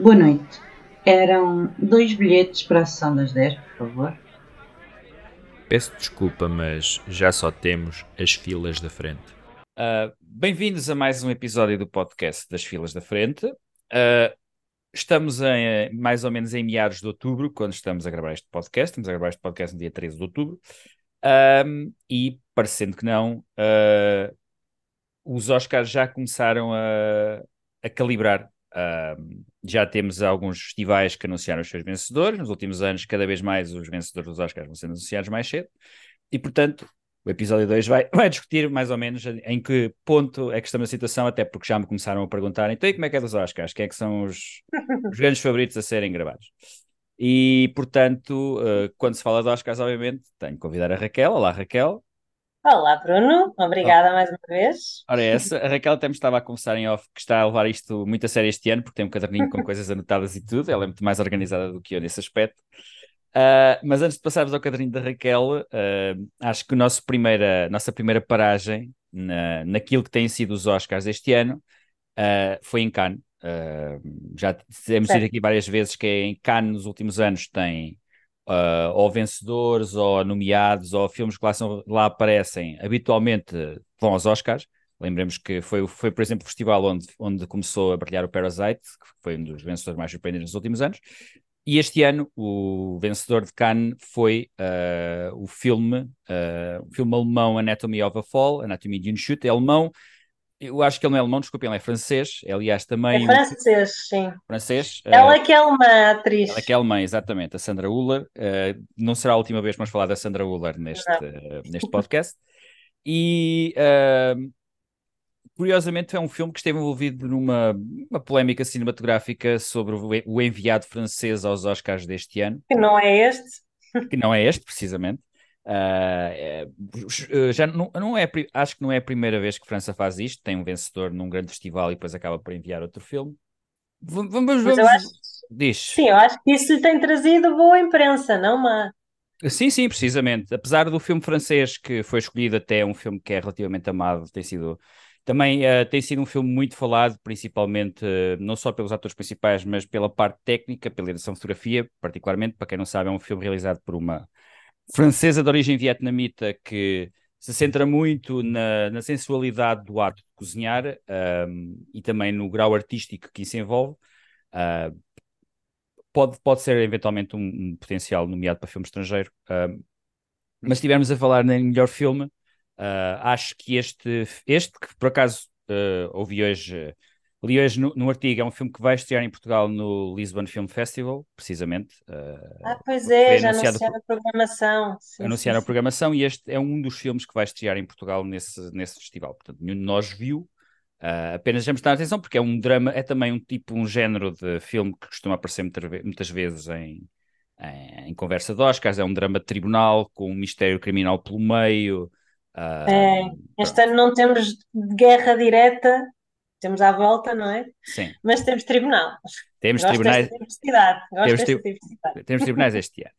Boa noite. Eram dois bilhetes para a sessão das 10, por favor. Peço desculpa, mas já só temos as filas da frente. Uh, Bem-vindos a mais um episódio do podcast das filas da frente. Uh, estamos em, mais ou menos em meados de outubro, quando estamos a gravar este podcast. Estamos a gravar este podcast no dia 13 de outubro. Um, e, parecendo que não, uh, os Oscars já começaram a, a calibrar. Uh, já temos alguns festivais que anunciaram os seus vencedores. Nos últimos anos, cada vez mais os vencedores dos Oscars vão sendo anunciados mais cedo. E, portanto, o episódio 2 vai, vai discutir mais ou menos em que ponto é que estamos na situação, até porque já me começaram a perguntar então e como é que é dos Oscars? Quem é que são os, os grandes favoritos a serem gravados? E, portanto, uh, quando se fala de Oscars, obviamente, tenho que convidar a Raquel. Olá, Raquel. Olá, Bruno. Obrigada mais uma vez. Ora, é essa. A Raquel até me estava a conversar em off que está a levar isto muito a sério este ano, porque tem um caderninho com coisas anotadas e tudo. Ela é muito mais organizada do que eu nesse aspecto. Uh, mas antes de passarmos ao caderninho da Raquel, uh, acho que a nossa primeira, nossa primeira paragem na, naquilo que têm sido os Oscars este ano uh, foi em Cannes. já temos dito aqui várias vezes que em Cannes nos últimos anos tem ou vencedores, ou nomeados, ou filmes que lá, são, lá aparecem, habitualmente vão aos Oscars. Lembremos que foi, foi, por exemplo, o festival onde, onde começou a brilhar o Parasite, que foi um dos vencedores mais surpreendentes nos últimos anos. E este ano o vencedor de Cannes foi uh, o filme, uh, o filme alemão Anatomy of a Fall, Anatomia de um chute, é alemão. Eu acho que ele não é alemão, desculpa, ele é francês. É, aliás, também. É francês, um... sim. Francês. Ela uh, que é alemã, atriz. Ela que é alemã, exatamente, a Sandra Uller. Uh, não será a última vez que vamos falar da Sandra Uller neste, uh, neste podcast. E curiosamente é um filme que esteve envolvido numa uma polémica cinematográfica sobre o enviado francês aos Oscars deste ano. Que não é este. Que não é este, precisamente. Uh, já não, não é, acho que não é a primeira vez que França faz isto. Tem um vencedor num grande festival e depois acaba por enviar outro filme. Vamos, vamos. Acho, Diz. Sim, eu acho que isso tem trazido boa imprensa, não má. Sim, sim, precisamente. Apesar do filme francês que foi escolhido até um filme que é relativamente amado, tem sido também uh, tem sido um filme muito falado, principalmente uh, não só pelos atores principais, mas pela parte técnica, pela edição de fotografia, particularmente, para quem não sabe, é um filme realizado por uma francesa de origem vietnamita que se centra muito na, na sensualidade do ato de cozinhar um, e também no grau artístico que isso envolve. Uh, pode, pode ser eventualmente um, um, potencial nomeado para filme estrangeiro. mas se estivermos a falar em melhor filme, Uh, acho que este, este que por acaso uh, ouvi hoje, li hoje no, no, artigo, é um filme que vai estrear em Portugal no Lisbon Film Festival, precisamente. Uh, ah, pois é, já anunciaram a programação. Sim, anunciaram sim, a programação e este é um dos filmes que vai estrear em Portugal nesse, nesse festival. Portanto, nenhum de nós viu. Uh, apenas vamos dar atenção porque é um drama, é também um tipo, um género de filme que costuma aparecer muitas vezes em, em, em conversa de Oscars. É um drama de tribunal com um mistério criminal pelo meio, Uh, é, este ano não temos guerra direta, temos à volta, não é? Sim. Mas temos tribunal. Temos Gosto tribunais. Temos, tri... temos, tribunais este ano.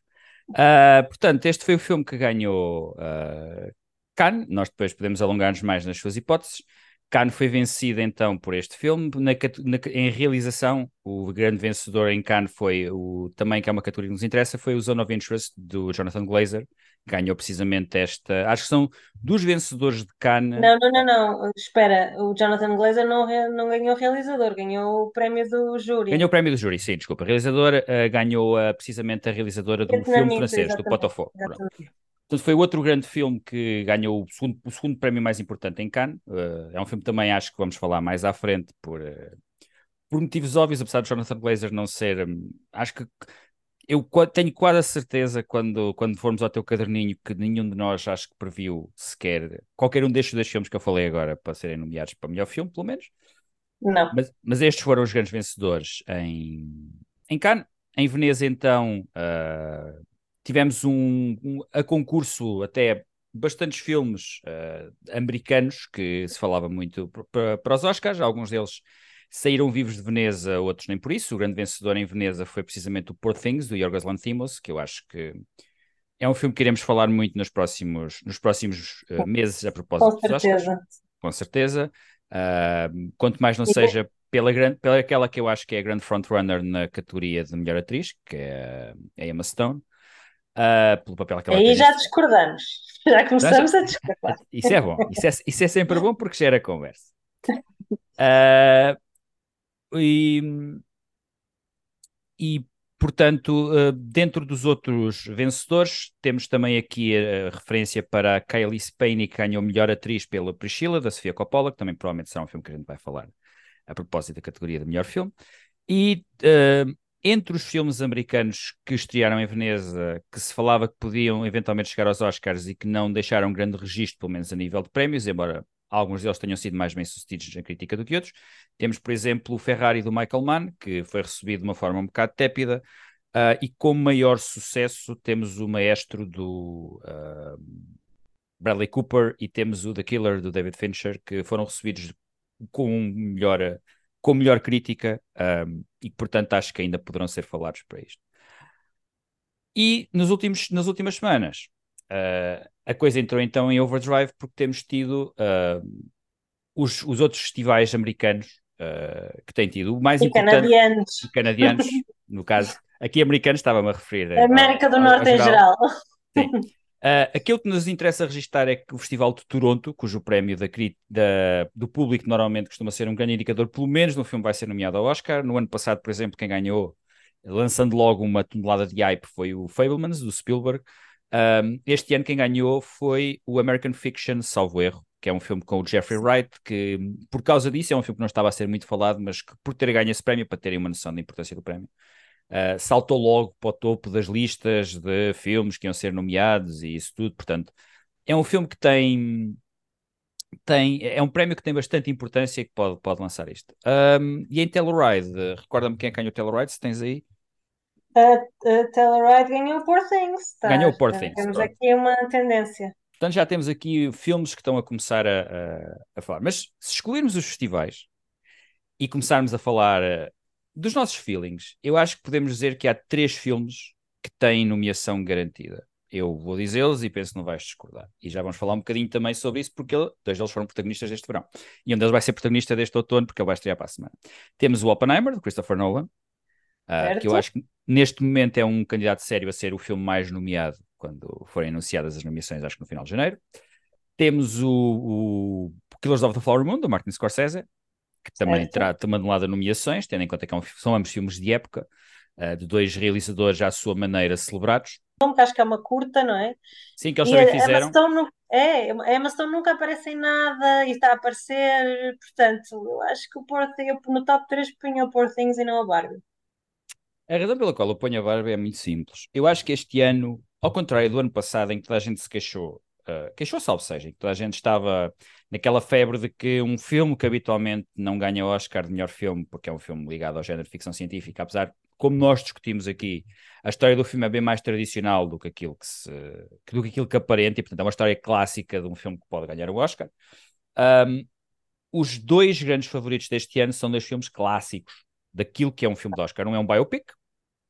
Uh, portanto, este foi o filme que ganhou uh, Cannes. Nós depois podemos alongar-nos mais nas suas hipóteses. Cannes foi vencido então por este filme. Na, na, em realização, o grande vencedor em Cannes foi o também que é uma categoria que nos interessa, foi o Zone of Interest do Jonathan Glazer. Ganhou precisamente esta. Acho que são dos vencedores de Cannes. Não, não, não, não. Espera, o Jonathan Glazer não, não ganhou realizador, ganhou o prémio do júri. Ganhou o prémio do júri, sim, desculpa. A realizadora uh, ganhou uh, precisamente a realizadora do filme francês, exatamente, do Potofó. Portanto, foi outro grande filme que ganhou o segundo, o segundo prémio mais importante em Cannes. Uh, é um filme também, acho que vamos falar mais à frente, por, por motivos óbvios, apesar de Jonathan Glazer não ser. Um, acho que eu tenho quase a certeza, quando, quando formos ao teu caderninho, que nenhum de nós acho que previu sequer qualquer um destes dois filmes que eu falei agora para serem nomeados para melhor filme, pelo menos. Não. Mas, mas estes foram os grandes vencedores em, em Cannes. Em Veneza, então, uh, tivemos um, um, a concurso até bastantes filmes uh, americanos que se falava muito para os Oscars, alguns deles saíram vivos de Veneza, outros nem por isso. O grande vencedor em Veneza foi precisamente o Poor Things, do Yorgos Lanthimos, que eu acho que é um filme que iremos falar muito nos próximos, nos próximos uh, meses a propósito Com certeza. Com certeza. Uh, quanto mais não e seja pela, grande, pela aquela que eu acho que é a grande frontrunner na categoria de melhor atriz, que é a Emma Stone. Uh, pelo papel que ela Aí já discordamos. Já começamos a discordar. Isso é bom, isso é, isso é sempre bom porque gera conversa. Ah, e, e, portanto, ah, dentro dos outros vencedores, temos também aqui a, referência para a Kylie Spaney, que ganhou melhor atriz pela Priscilla, da Sofia Coppola, que também provavelmente será um filme que a gente vai falar a propósito da categoria de melhor filme. E ah, entre os filmes americanos que estrearam em Veneza, que se falava que podiam eventualmente chegar aos Oscars e que não deixaram grande registro, pelo menos a nível de prémios, embora alguns deles tenham sido mais bem-sucedidos na crítica do que outros. Temos, por exemplo, o Ferrari do Michael Mann, que foi recebido de uma forma um bocado tépida, ah, e como maior sucesso temos o Maestro do ah, Bradley Cooper e temos o The Killer do David Fincher, que foram recebidos com melhor com melhor crítica um, e que, portanto, acho que ainda poderão ser falados para isto. E nos últimos, nas últimas semanas, uh, a coisa entrou então em overdrive porque temos tido uh, os, os outros festivais americanos uh, que têm tido. O mais E importante. canadianos. E canadianos, no caso. Aqui americanos estava-me a referir. a- América do ao Norte em geral. Uh, aquilo que nos interessa registrar é que o Festival de Toronto, cujo prémio da, da- do público normalmente costuma ser um grande indicador, pelo menos no filme vai ser nomeado ao Oscar. No ano passado, por exemplo, quem ganhou, lançando logo uma tonelada de hype, foi o Fablemans, do Spielberg. Um, este ano quem ganhou foi o American Fiction, salvo erro, que é um filme com o Jeffrey Wright, que por causa disso é um filme que não estava a ser muito falado, mas que por ter ganho esse prémio, para terem uma noção da importância do prémio, Uh, saltou logo para o topo das listas de filmes que iam ser nomeados e isso tudo. Portanto, é um filme que tem. tem é um prémio que tem bastante importância e que pode, pode lançar isto. Um, e em Telluride, recorda-me quem é que ganhou o Telluride, se tens aí? A, a Telluride ganhou o Poor Things. tá? Ganhou Já Things, Temos aqui uma tendência. Portanto, já temos aqui filmes que estão a começar a, a, a falar. Mas se excluirmos os festivais e começarmos a falar uh, dos nossos feelings, eu acho que podemos dizer que há três filmes que têm nomeação garantida. Eu vou dizê-los e penso que não vais discordar. E já vamos falar um bocadinho também sobre isso, porque ele- dois deles foram protagonistas deste verão. E um deles vai ser protagonista deste outono, porque ele vai estrear para a semana. Temos o Oppenheimer, de Christopher Nolan, que eu acho que neste momento é um candidato sério a ser o filme mais nomeado quando forem anunciadas as nomeações, acho que no final de janeiro. Temos o, o Killers of the Flower Moon, do Martin Scorsese, que também Certo. terá uma tonelada de nomeações, tendo em conta que é um são ambos filmes de época, ah, de dois realizadores à sua maneira celebrados. Que acho que é uma curta, não é? Sim, que eles E também a fizeram. Nu- é, a Emma Stone nunca aparece em nada e está a aparecer. Portanto, eu acho que o Poor Things, no top 3 punho o Poor Things e não a Barbie. A razão pela qual eu ponho a Barbie é muito simples. Eu acho que este ano, ao contrário do ano passado, em que toda a gente se queixou, uh, queixou salvo seja, em que toda a gente estava naquela febre de que um filme que habitualmente não ganha Oscar de melhor filme, porque é um filme ligado ao género de ficção científica, apesar, como nós discutimos aqui, a história do filme é bem mais tradicional do que aquilo que, se, do que, aquilo que aparenta, e portanto é uma história clássica de um filme que pode ganhar o Oscar. Um, os dois grandes favoritos deste ano são dois filmes clássicos daquilo que é um filme de Oscar. Um é um biopic,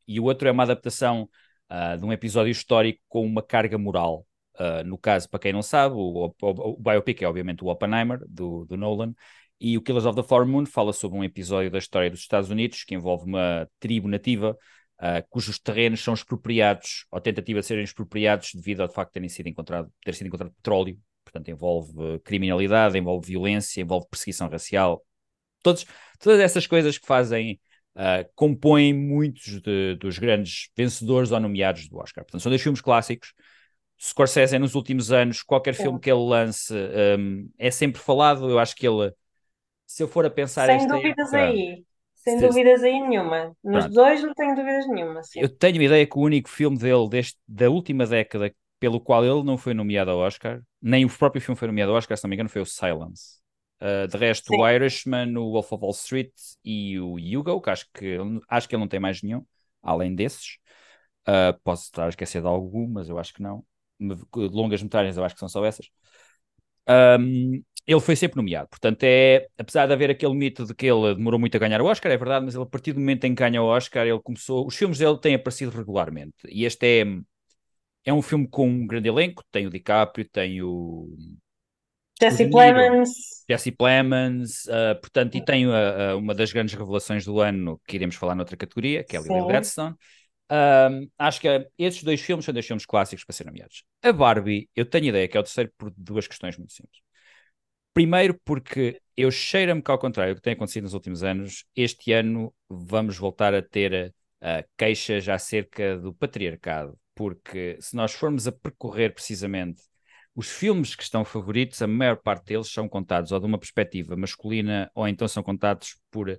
e o outro é uma adaptação uh, de um episódio histórico com uma carga moral. Uh, no caso, para quem não sabe, o, o, o biopic é obviamente o Oppenheimer, do, do, Nolan, e o Killers of the Flower Moon fala sobre um episódio da história dos Estados Unidos que envolve uma tribo nativa uh, cujos terrenos são expropriados, ou tentativa de serem expropriados devido ao facto de terem sido encontrado, ter sido encontrado petróleo. Portanto, envolve criminalidade, envolve violência, envolve perseguição racial. Todos, todas essas coisas que fazem Uh, compõem muitos de, dos grandes vencedores ou nomeados do Oscar. Portanto, são dois filmes clássicos. Scorsese, nos últimos anos, qualquer filme que ele lance um, é sempre falado. Eu acho que ele, se eu for a pensar Sem dúvidas época, aí. Sem Se- dúvidas aí nenhuma. Nos Pronto. dois não tenho dúvidas nenhuma. sim. eu tenho a ideia que o único filme dele deste, da última década pelo qual ele não foi nomeado ao Oscar, nem o próprio filme foi nomeado ao Oscar, se não me engano, foi o Silence. Uh, de resto, Sim. o Irishman, o Wolf of Wall Street e o Hugo, que acho que, acho que ele não tem mais nenhum, além desses. Uh, posso estar a esquecer de algum, mas eu acho que não. Longas metragens, eu acho que são só essas. Um, ele foi sempre nomeado, portanto, é apesar de haver aquele mito de que ele demorou muito a ganhar o Oscar, é verdade, mas ele, a partir do momento em que ganha o Oscar, ele começou. Os filmes dele têm aparecido regularmente, e este é, é um filme com um grande elenco: tem o DiCaprio, tem o, Jesse. Plemons. Jesse Plemons, uh, portanto, e tem uh, uma das grandes revelações do ano que iremos falar noutra categoria, que é a Lily. Gladstone. Um, acho que esses dois filmes são dois filmes clássicos para serem nomeados. A Barbie, eu tenho ideia que é o terceiro por duas questões muito simples. Primeiro, porque eu cheiro-me que, ao contrário do que tem acontecido nos últimos anos, este ano vamos voltar a ter uh, queixas acerca do patriarcado. Porque se nós formos a percorrer precisamente os filmes que estão favoritos, a maior parte deles são contados ou de uma perspectiva masculina ou então são contados por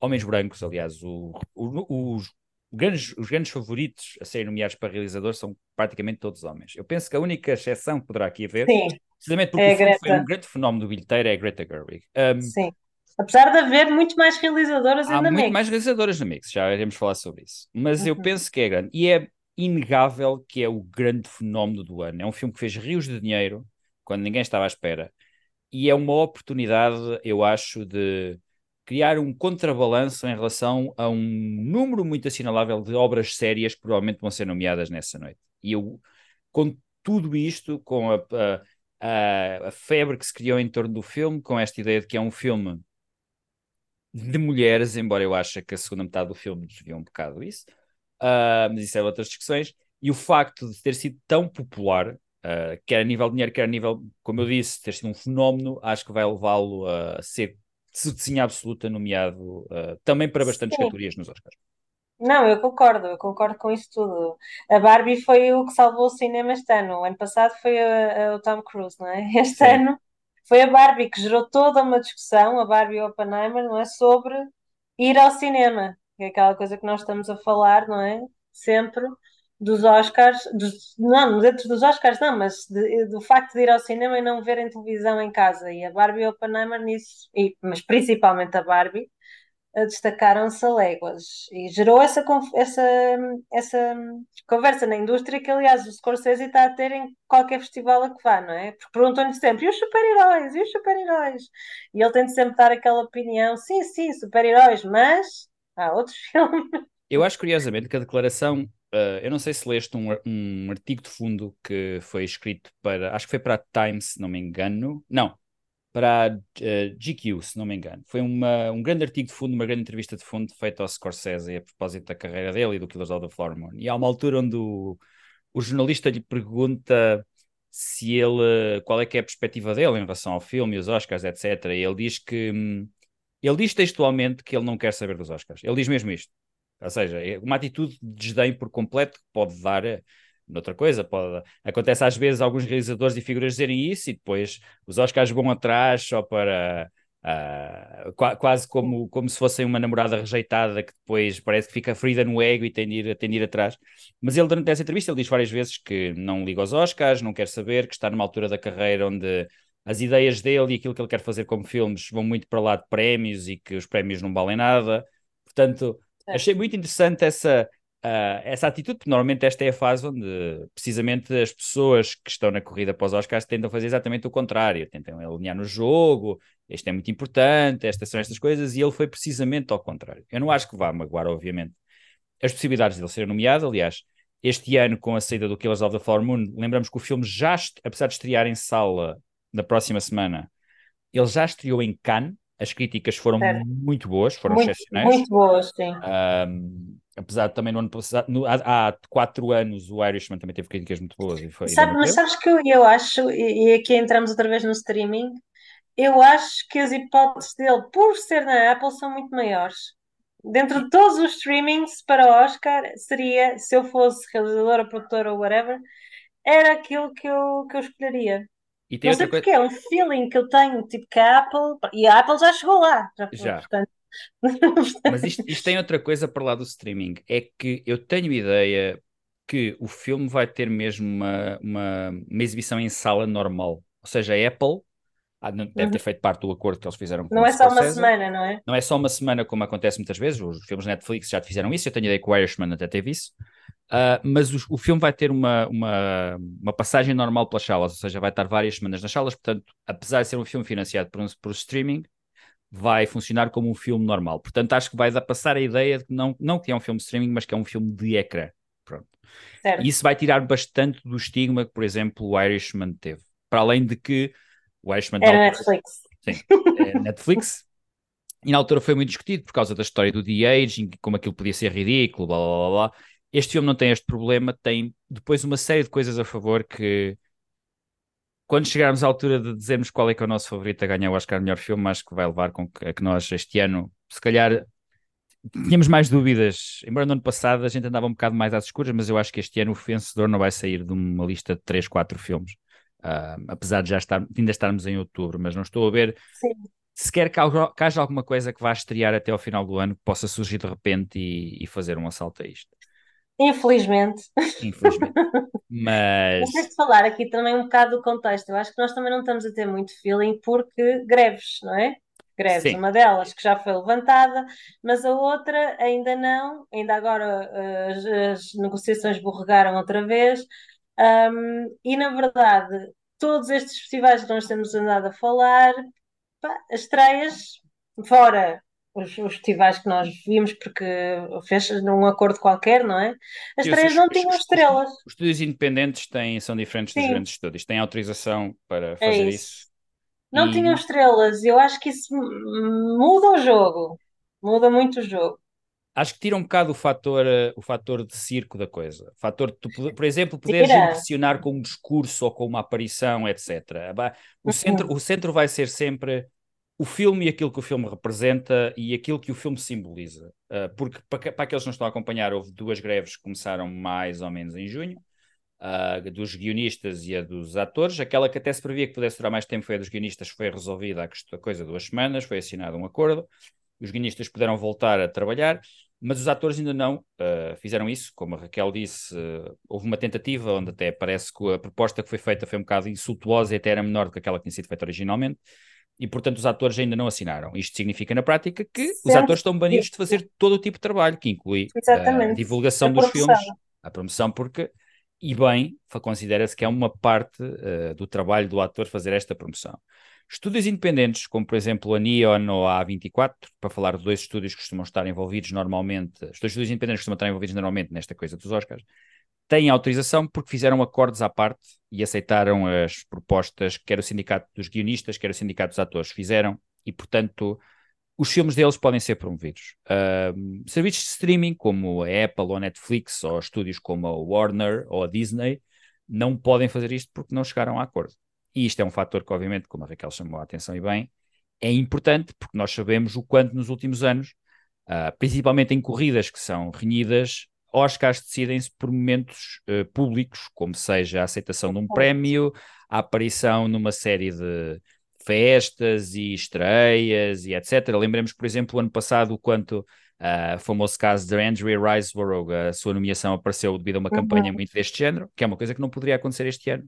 homens brancos. Aliás, o- o- os, grandes, os grandes favoritos a serem nomeados para realizador são praticamente todos homens. Eu penso que a única exceção que poderá aqui haver, Sim, precisamente porque É a o filme foi um grande fenómeno do bilheteiro, é a Greta Gerwig. Um, sim. Apesar de haver muito mais realizadoras Há ainda muito mix. mais realizadoras na Mix, já iremos falar sobre isso. Mas eu Uhum. penso que é grande. E é inegável que é o grande fenómeno do ano. É um filme que fez rios de dinheiro quando ninguém estava à espera. E é uma oportunidade, eu acho, de criar um contrabalanço em relação a um número muito assinalável de obras sérias que provavelmente vão ser nomeadas nessa noite. E eu, com tudo isto, com a, a, a, febre que se criou em torno do filme, com esta ideia de que é um filme de mulheres, embora eu ache que a segunda metade do filme desvia um bocado isso, Ah, mas isso é outras discussões, e o facto de ter sido tão popular, ah, quer a nível de dinheiro, quer a nível, como eu disse, ter sido um fenómeno, acho que vai levá-lo a ser, de absoluta, nomeado ah, também para bastantes Sim. categorias nos Oscars. Não, eu concordo, eu concordo com isso tudo. A Barbie foi o que salvou o cinema este ano. O ano passado foi a- a- o Tom Cruise, não é? Este Sim. ano foi a Barbie que gerou toda uma discussão, a Barbie Oppenheimer, não é? Sobre ir ao cinema, é aquela coisa que nós estamos a falar, não é? Sempre dos Oscars, dos, não, dentro dos Oscars não, mas de- do facto de ir ao cinema e não verem televisão em casa. E a Barbie Oppenheimer nisso, e, mas principalmente a Barbie eh, destacaram-se a léguas e gerou essa, essa, essa conversa na indústria que, aliás, o Scorsese está a ter em qualquer festival a que vá, não é? Porque perguntam-lhe sempre, e os super-heróis? E os super-heróis? E ele tem de sempre dar aquela opinião, sim, sim, super-heróis, mas há outros filmes. Eu acho curiosamente que a declaração, ah, eu não sei se leste um, um artigo de fundo que foi escrito para, acho que foi para a Times, se não me engano, não, para a eh, GQ, se não me engano. Foi uma, um grande artigo de fundo, uma grande entrevista de fundo feita ao Scorsese a propósito da carreira dele e do Killers of the Flower Moon. E há uma altura onde o, o jornalista lhe pergunta se ele, qual é que é a perspectiva dele em relação ao filme e os Oscars, etc. E ele diz que, hum, ele diz textualmente que ele não quer saber dos Oscars. Ele diz mesmo isto. Ou seja, é uma atitude de desdém por completo que pode dar eh, noutra coisa. Pode... Acontece às vezes alguns realizadores e figuras dizerem isso e depois os Oscars vão atrás só para. ah, qua- quase como, como se fossem uma namorada rejeitada que depois parece que fica ferida no ego e tem de ir, tem de ir atrás. Mas ele, durante essa entrevista, ele diz várias vezes que não liga aos Oscars, não quer saber, que está numa altura da carreira onde as ideias dele e aquilo que ele quer fazer como filmes vão muito para lá de prémios e que os prémios não valem nada. Portanto, Certo. achei muito interessante essa, ah, essa atitude, porque normalmente esta é a fase onde precisamente as pessoas que estão na corrida para os Oscars tentam fazer exatamente o contrário, tentam alinhar no jogo, isto é muito importante, estas são estas coisas, e ele foi precisamente ao contrário. Eu não acho que vá magoar, obviamente, as possibilidades de ele ser nomeado, aliás, este ano, com a saída do Killers of the Flower Moon, lembramos que o filme já, apesar de estrear em sala na próxima semana, ele já estreou em Cannes, as críticas foram Certo. muito boas, foram Muito, excepcionais. muito boas, sim. Um, apesar de também no ano passado, no- há, há quatro anos, o Irishman também teve críticas muito boas e foi. Sabe, mas sabes que eu, eu acho, e, e aqui entramos outra vez no streaming, eu acho que as hipóteses dele, por ser na Apple, são muito maiores. Dentro de todos os streamings para o Oscar, seria, se eu fosse realizadora, produtora ou whatever, era aquilo que eu, que eu escolheria. E tem Não sei outra coisa. porquê, é um feeling que eu tenho, tipo que a Apple, e a Apple já chegou lá, já, Já. portanto, Mas isto, isto tem outra coisa para lá do streaming. É que eu tenho ideia que o filme vai ter mesmo uma, uma, uma exibição em sala normal. Ou seja, a Apple ah, deve ter feito parte do acordo que eles fizeram com não é só uma semana, não é? Não é só uma semana como acontece muitas vezes, os filmes Netflix já fizeram isso, eu tenho ideia que o Irishman até teve isso, Ah, mas os- o, filme vai ter uma, uma, uma passagem normal pelas salas, ou seja, vai estar várias semanas nas salas, portanto, apesar de ser um filme financiado por, um, por streaming, vai funcionar como um filme normal. Portanto, acho que vai dar passar a ideia de que não, não que é um filme de streaming, mas que é um filme de ecrã. Pronto. Certo. E isso vai tirar bastante do estigma que, por exemplo, o Irishman teve. Para além de que O Irishman Era altura- Netflix. é, Netflix. E na altura foi muito discutido por causa da história do de-aging, como aquilo podia ser ridículo, blá blá blá blá. Este filme não tem este problema, tem depois uma série de coisas a favor que quando chegarmos à altura de dizermos qual é que é o nosso favorito a ganhar o Oscar melhor filme, acho que vai levar com que, a que nós este ano, se calhar tínhamos mais dúvidas, embora no ano passado a gente andava um bocado mais às escuras, mas eu acho que este ano o vencedor não vai sair de uma lista de 3, 4 filmes. Ah, apesar de já estar, de ainda estarmos em outubro, mas não estou a ver Sim. sequer que, que haja alguma coisa que vá estrear até ao final do ano que possa surgir de repente e, e fazer um assalto a isto, Infelizmente. infelizmente. Mas Mas de falar aqui também um bocado do contexto. Eu acho que nós também não estamos a ter muito feeling porque greves, não é? Greves, Sim. uma delas que já foi levantada, mas a outra ainda não. Ainda agora eh, as, as negociações borregaram outra vez. Ahm, e na verdade, todos estes festivais que nós temos andado a falar, pá, as estreias, fora os, os festivais que nós vimos, porque fez num acordo qualquer, não é? As os- não os- tinham estrelas. os estúdios independentes têm, são diferentes dos Sim. grandes estúdios, têm autorização para É fazer isso. isso. Não E- tinham estrelas. Eu acho que isso muda o jogo. Muda muito o jogo. Acho que tira um bocado o fator, eh, o fator de circo da coisa. O fator de tu, por exemplo, poderes Tira. impressionar com um discurso ou com uma aparição, etc. O Uhum. centro, o centro vai ser sempre o filme e aquilo que o filme representa e aquilo que o filme simboliza. Uh, porque, para, para aqueles que não estão a acompanhar, houve duas greves que começaram mais ou menos em junho. a dos guionistas e a dos atores. Aquela que até se previa que pudesse durar mais tempo foi a dos guionistas, foi resolvida a coisa duas semanas, foi assinado um acordo. Os guionistas puderam voltar a trabalhar, mas os atores ainda não uh, fizeram isso. Como a Raquel disse, uh, houve uma tentativa onde até parece que a proposta que foi feita foi um bocado insultuosa e até era menor do que aquela que tinha sido feita originalmente. E, portanto, os atores ainda não assinaram. Isto significa, na prática, que os Sempre atores estão banidos de fazer todo o tipo de trabalho, que inclui uh, a divulgação A dos filmes, a promoção, porque, e bem, considera-se que é uma parte uh, do trabalho do ator fazer esta promoção. Estúdios independentes, como por exemplo a Neon ou a A24, para falar de dois estúdios que costumam estar envolvidos normalmente, os dois estúdios independentes que costumam estar envolvidos normalmente nesta coisa dos Oscars, têm autorização porque fizeram acordos à parte e aceitaram as propostas, quer o sindicato dos guionistas, quer o sindicato dos atores fizeram, e portanto os filmes deles podem ser promovidos. Ahm, serviços de streaming como a Apple ou a Netflix, ou estúdios como a Warner ou a Disney, não podem fazer isto porque não chegaram a acordo. E isto é um fator que, obviamente, como a Raquel chamou a atenção e bem, é importante porque nós sabemos o quanto nos últimos anos, ah, principalmente em corridas que são renhidas, Oscars decidem-se por momentos eh, públicos, como seja a aceitação de um prémio, a aparição numa série de festas e estreias e etc. Lembremos, por exemplo, o ano passado, o quanto ah, o famoso caso de Andrea Riseborough, a sua nomeação apareceu devido a uma Uhum. campanha muito deste género, que é uma coisa que não poderia acontecer este ano,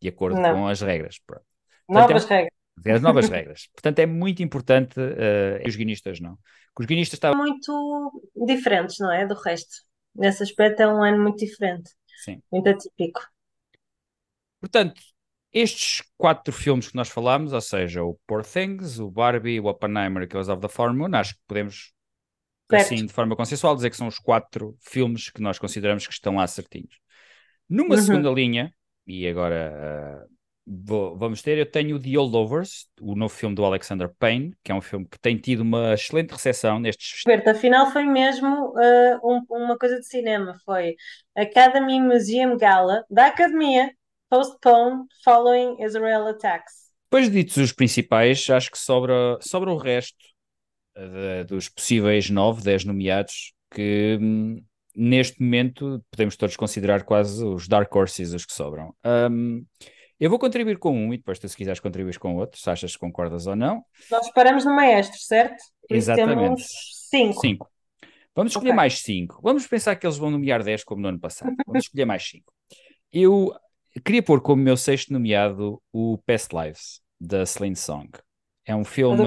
de acordo Não. com as regras. Pronto. Novas Portanto, regras. As novas regras. Portanto, é muito importante, e os guionistas não. Que os guionistas estavam. Muito diferentes, não é? Do resto. Nesse aspecto é um ano muito diferente. Sim. Muito atípico. Portanto, estes quatro filmes que nós falámos, ou seja, o Poor Things, o Barbie, o Oppenheimer e Killers of the Flower Moon, acho que podemos, Certo. assim, de forma consensual, dizer que são os quatro filmes que nós consideramos que estão lá certinhos. Numa Uhum. segunda linha, e agora ah, vou- vamos ter, eu tenho The Old Lovers, o novo filme do Alexander Payne, que é um filme que tem tido uma excelente recepção nestes Berta, afinal foi mesmo uh, um- uma coisa de cinema. Foi Academy Museum Gala da Academia postponed following Israel attacks. Depois ditos os principais, acho que sobra, sobra o resto eh, dos possíveis 9, 10 nomeados, que hum, neste momento podemos todos considerar quase os Dark Horses os que sobram. Hum, eu vou contribuir com um e depois tu, se quiseres, contribuir com outro, se achas que concordas ou não. Nós paramos no maestro, certo? Por Exatamente. temos cinco. 5. Vamos escolher Ok. mais 5. Vamos pensar que eles vão nomear 10 como no ano passado. Vamos escolher mais 5. Eu queria pôr como meu sexto nomeado o Past Lives, da Celine Song. É um filme.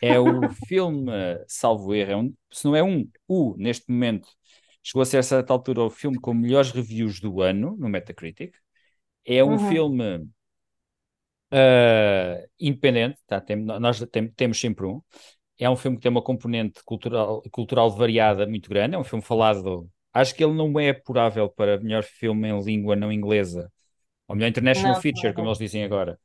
É o filme, salvo erro, é um, se não é um, o, neste momento, chegou a ser a certa altura o filme com melhores reviews do ano no Metacritic. É um Uhum. filme ah, independente, tá? Tem- nós tem- temos sempre um. É um filme que tem uma componente cultural, cultural variada muito grande. É um filme falado. Acho que ele não é apurável para melhor filme em língua não inglesa, ou melhor international Não, feature, não. como eles dizem agora.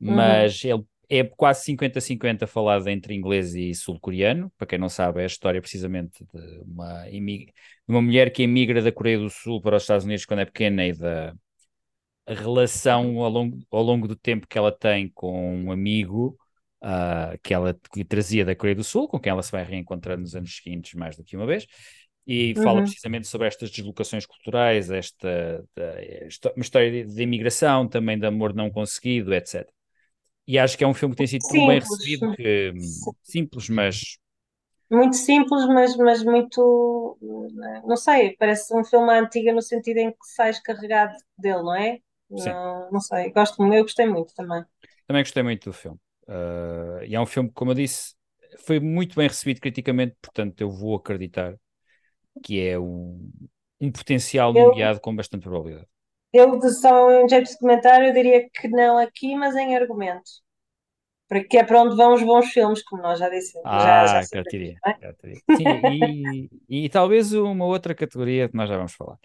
mas ele é quase 50-50 falado entre inglês e sul-coreano. Para quem não sabe, é a história precisamente de uma, de uma mulher que emigra da Coreia do Sul para os Estados Unidos quando é pequena e da a relação ao longo, ao longo do tempo que ela tem com um amigo ah, que ela que trazia da Coreia do Sul, com quem ela se vai reencontrando nos anos seguintes mais do que uma vez. E fala Uhum. precisamente sobre estas deslocações culturais, esta, esta- uma história de, de imigração, também de amor não conseguido, etc. E acho que é um filme que tem sido tão bem Simples. recebido que hum, simples, mas Muito simples, mas, mas muito, não sei, parece um filme à antiga no sentido em que sais carregado dele, não é? Não, não sei, gosto, eu gostei muito também. também gostei muito do filme. Ah, e é um filme que, como eu disse, foi muito bem recebido criticamente, portanto eu vou acreditar que é um, um potencial Eu- nomeado com bastante probabilidade. Eu, só em jeito de comentário, eu diria que não aqui, mas em argumento. Porque é para onde vão os bons filmes, como nós já dissemos. já, já Ah, não é? Sim, e, e talvez uma outra categoria que nós já vamos falar.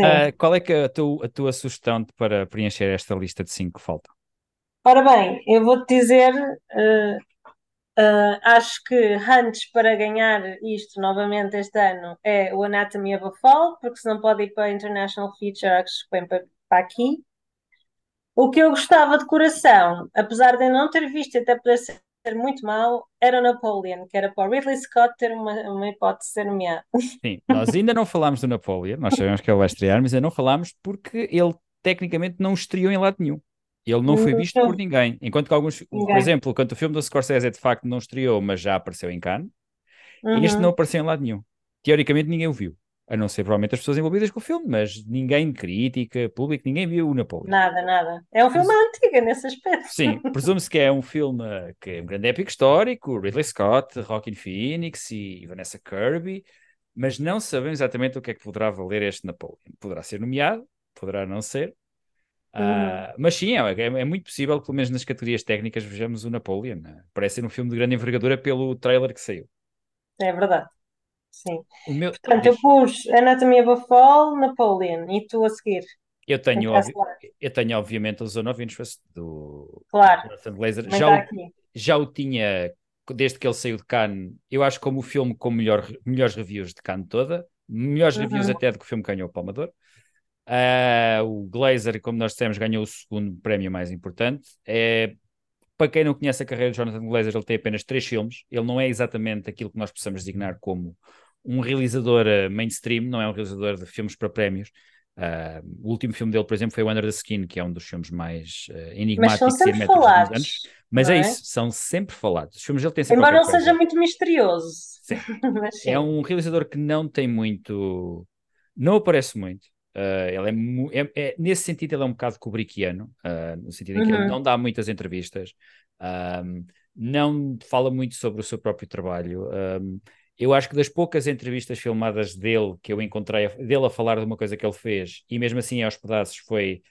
Ah, qual é que é a, tu- a tua sugestão para preencher esta lista de cinco que faltam? Ora bem, eu vou-te dizer, eh, eh, acho que Hunts para ganhar isto novamente este ano é o Anatomy of a Fall, porque se não pode ir para International Feature, acho que vem para, para aqui. O que eu gostava de coração, apesar de eu não ter visto até poder ser muito mal, era o Napoleon, que era para o Ridley Scott ter uma, uma hipótese de ser nomeado. Sim, nós ainda não falámos do Napoleon, nós sabemos que ele vai estrear, mas ainda não falámos porque ele tecnicamente não estreou em lado nenhum. Ele não foi visto por ninguém. Enquanto que alguns, por Ninguém. exemplo, quando o filme do Scorsese de facto não estreou, mas já apareceu em Cannes, este Uhum. não apareceu em lado nenhum. Teoricamente ninguém o viu. A não ser provavelmente as pessoas envolvidas com o filme, mas ninguém, crítica, público, ninguém viu o Napoleon. Nada, nada. É um filme antigo nesse aspecto. Sim, presume-se que é um filme que é um grande épico histórico, Ridley Scott, Joaquin Phoenix e Vanessa Kirby, mas não sabemos exatamente o que é que poderá valer este Napoleon. Poderá ser nomeado, poderá não ser, Ah, mas sim, é, é- é muito possível que pelo menos nas categorias técnicas vejamos o Napoleon. Parece ser um filme de grande envergadura pelo trailer que saiu. É verdade. Sim. O meu, Portanto, eu pus Anatomy of a Fall, Napoleon, e tu a seguir. eu tenho, eu tenho obviamente o Zone of Interest do Claro, também Já o, já o tinha desde que ele saiu de Cannes. Eu acho como o filme com melhor, melhores reviews de Cannes toda, melhores Uhum. reviews até do que o filme que ganhou o Palmador. Ah, o Glazer, como nós dissemos, ganhou o segundo prémio mais importante. É, para quem não conhece a carreira de Jonathan Glazer, ele tem apenas três filmes. Ele não é exatamente aquilo que nós possamos designar como um realizador eh, mainstream, não é um realizador de filmes para prémios. Ah, o último filme dele, por exemplo, foi o Under the Skin, que é um dos filmes mais são enigmáticos e herméticos dos falados. anos. Mas é é? isso, são sempre falados. Os filmes dele têm sempre Embora não seja muito misterioso. Sim. Mas. É um realizador que não tem muito. Não aparece muito. Ah, ele é, mu- é- é- nesse sentido, ele é um bocado kubrickiano, ah, no sentido em que ele Uhum. não dá muitas entrevistas, não fala muito sobre o seu próprio trabalho. Eu acho que das poucas entrevistas filmadas dele que eu encontrei, dele a falar de uma coisa que ele fez, e mesmo assim aos pedaços, foi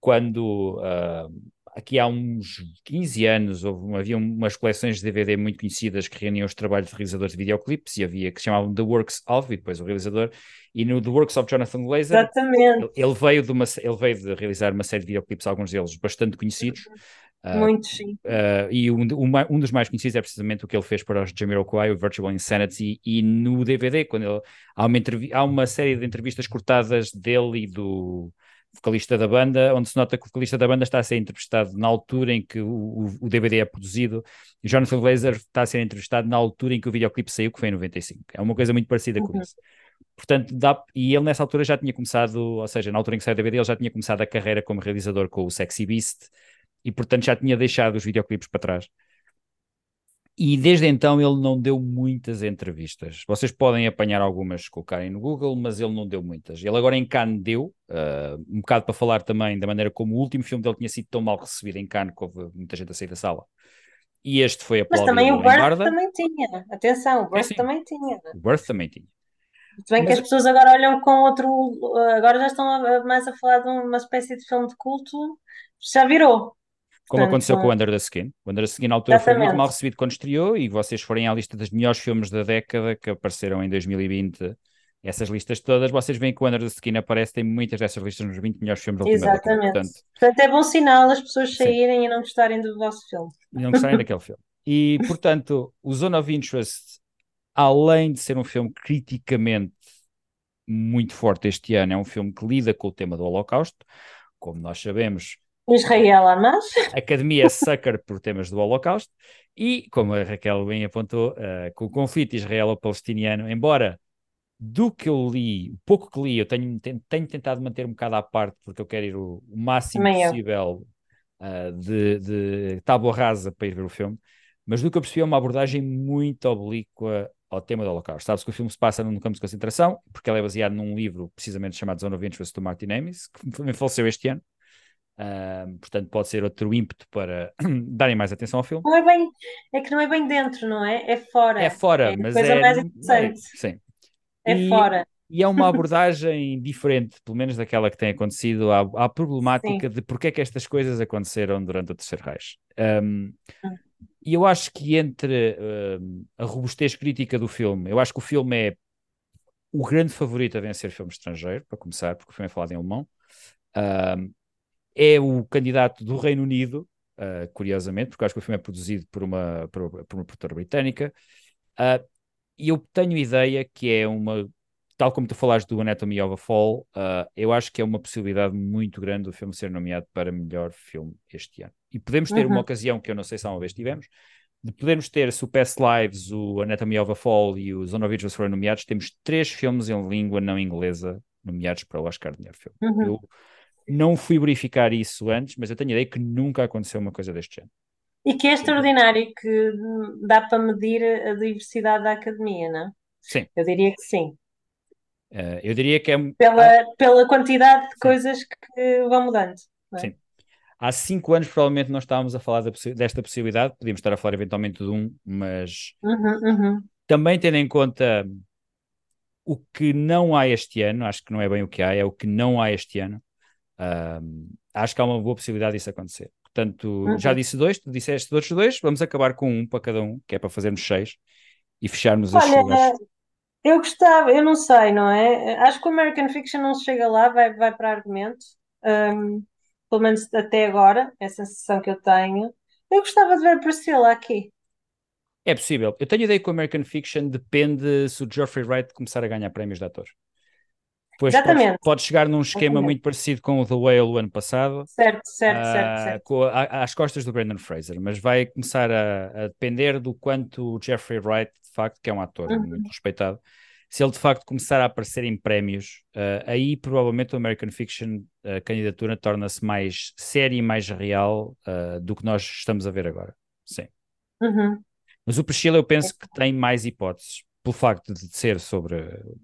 quando ah, aqui há uns 15 anos houve, havia umas coleções de DVD muito conhecidas que reuniam os trabalhos de realizadores de videoclipes e havia que se chamavam The Works of, e depois o realizador, e no The Works of Jonathan Glazer Exatamente. ele, ele veio de uma, ele veio de realizar uma série de videoclipes, alguns deles bastante conhecidos, Muito sim. Uh, e um, um dos mais conhecidos é precisamente o que ele fez para os Jamiroquai, o Virtual Insanity, e no DVD, quando ele, há, uma há uma série de entrevistas cortadas dele e do vocalista da banda, onde se nota que o vocalista da banda está a ser entrevistado na altura em que o, o- DVD é produzido, e Jonathan Glazer está a ser entrevistado na altura em que o videoclipe saiu, que foi em 95. É uma coisa muito parecida com Uhum. isso. Portanto, dá, e ele nessa altura já tinha começado, ou seja, na altura em que saiu o DVD, ele já tinha começado a carreira como realizador com o Sexy Beast, e portanto já tinha deixado os videoclipes para trás. E desde então ele não deu muitas entrevistas. Vocês podem apanhar algumas, colocarem no Google, mas ele não deu muitas. Ele agora em Cannes deu, ah, um bocado para falar também da maneira como o último filme dele tinha sido tão mal recebido em Cannes, que houve muita gente a sair da sala. E este foi Mas aplaudido também o Birth também tinha. Atenção, o Birth sim. também tinha. O Birth também tinha. Se bem que Mas- as pessoas agora olham com outro. Agora já estão mais a falar de uma espécie de filme de culto. Já virou. Como Portanto, aconteceu com o Under the Skin. O Under the Skin na altura foi muito Exatamente. mal recebido quando estreou e vocês forem à lista dos melhores filmes da década que apareceram em 2020, essas listas todas, vocês veem que o Under the Skin aparece, tem muitas dessas listas nos 20 melhores filmes da última década. Exatamente. Portanto, Portanto, é bom sinal as pessoas Sim. saírem e não gostarem do vosso filme. e não gostarem daquele filme. E, portanto, o Zone of Interest, além de ser um filme criticamente muito forte este ano, é um filme que lida com o tema do Holocausto. Como nós sabemos, Israel Hamas. Academia é sucker por temas do Holocausto. E, como a Raquel bem apontou, eh, com o conflito israelo-palestiniano, embora do que eu li, o pouco que li, eu tenho, ten- tenho tentado manter um bocado à parte, porque eu quero ir o, o máximo eu. possível ah, de, de tábua rasa para ir ver o filme, mas do que eu percebi é uma abordagem muito oblíqua ao tema do Holocausto. Sabe-se que o filme se passa num campo de concentração, porque ele é baseado num livro precisamente chamado Zone of Interest do Martin Amis, que também faleceu este ano. Ah, portanto, pode ser outro ímpeto para darem mais atenção ao filme. Não é bem, é que não é bem dentro, não é? É fora. É fora, É mas coisa é, mais é- interessante. sim. É E- fora. E é uma abordagem diferente, pelo menos daquela que tem acontecido, à, à problemática de porque é que estas coisas aconteceram durante o Terceiro Reich. Um, e eu acho que entre um, a robustez crítica do filme, eu acho que o filme é o grande favorito a vencer filme estrangeiro, para começar, porque o filme é falado em alemão. Um, é o candidato do Reino Unido, uh, curiosamente, porque eu acho que o filme é produzido por uma, por, por uma produtora britânica. Uh, e eu tenho ideia que é uma, tal como tu falaste do Anatomy of a Fall, uh, eu acho que é uma possibilidade muito grande do filme ser nomeado para melhor filme este ano. E podemos ter uma Uhum. ocasião que eu não sei se há uma vez tivemos, de podermos ter, se o Past Lives, o Anatomy of a Fall e o Interest foram nomeados, temos três filmes em língua não inglesa nomeados para o Oscar de melhor filme. Uhum. Eu não fui verificar isso antes, mas eu tenho a ideia que nunca aconteceu uma coisa deste género. E que é extraordinário que dá para medir a diversidade da academia, não é? Sim, Eu diria que sim. uh, eu diria que é, Pela, pela quantidade de Sim. coisas que vão mudando. é? Sim. Há cinco anos, provavelmente, não estávamos a falar possi- desta possibilidade. Podíamos estar a falar eventualmente de um, mas Uhum, uhum. também tendo em conta o que não há este ano, acho que não é bem o que há, é o que não há este ano. Ahm, acho que há uma boa possibilidade disso acontecer. Portanto, já Uhum. disse dois, tu disseste outros dois, vamos acabar com um para cada um, que é para fazermos seis e fecharmos Olha, lugares. eu gostava, eu não sei, não é? Acho que o American Fiction não se chega lá, vai, vai para argumento. Hum, pelo menos até agora, é a sensação que eu tenho. Eu gostava de ver Priscila aqui. É possível. Eu tenho ideia que o American Fiction depende se o Geoffrey Wright começar a ganhar prémios de ator. Depois pode, Exatamente. pode chegar num esquema Exatamente. muito parecido com o The Whale o ano passado, Certo, certo, ah, certo, certo. a- às costas do Brandon Fraser, mas vai começar a, a depender do quanto o Jeffrey Wright, de facto, que é um ator Uhum. muito respeitado, se ele de facto começar a aparecer em prémios, ah, aí provavelmente o American Fiction, a candidatura torna-se mais séria e mais real ah, do que nós estamos a ver agora. Sim. Uhum. Mas o Priscila eu penso que tem mais hipóteses, pelo facto de ser sobre,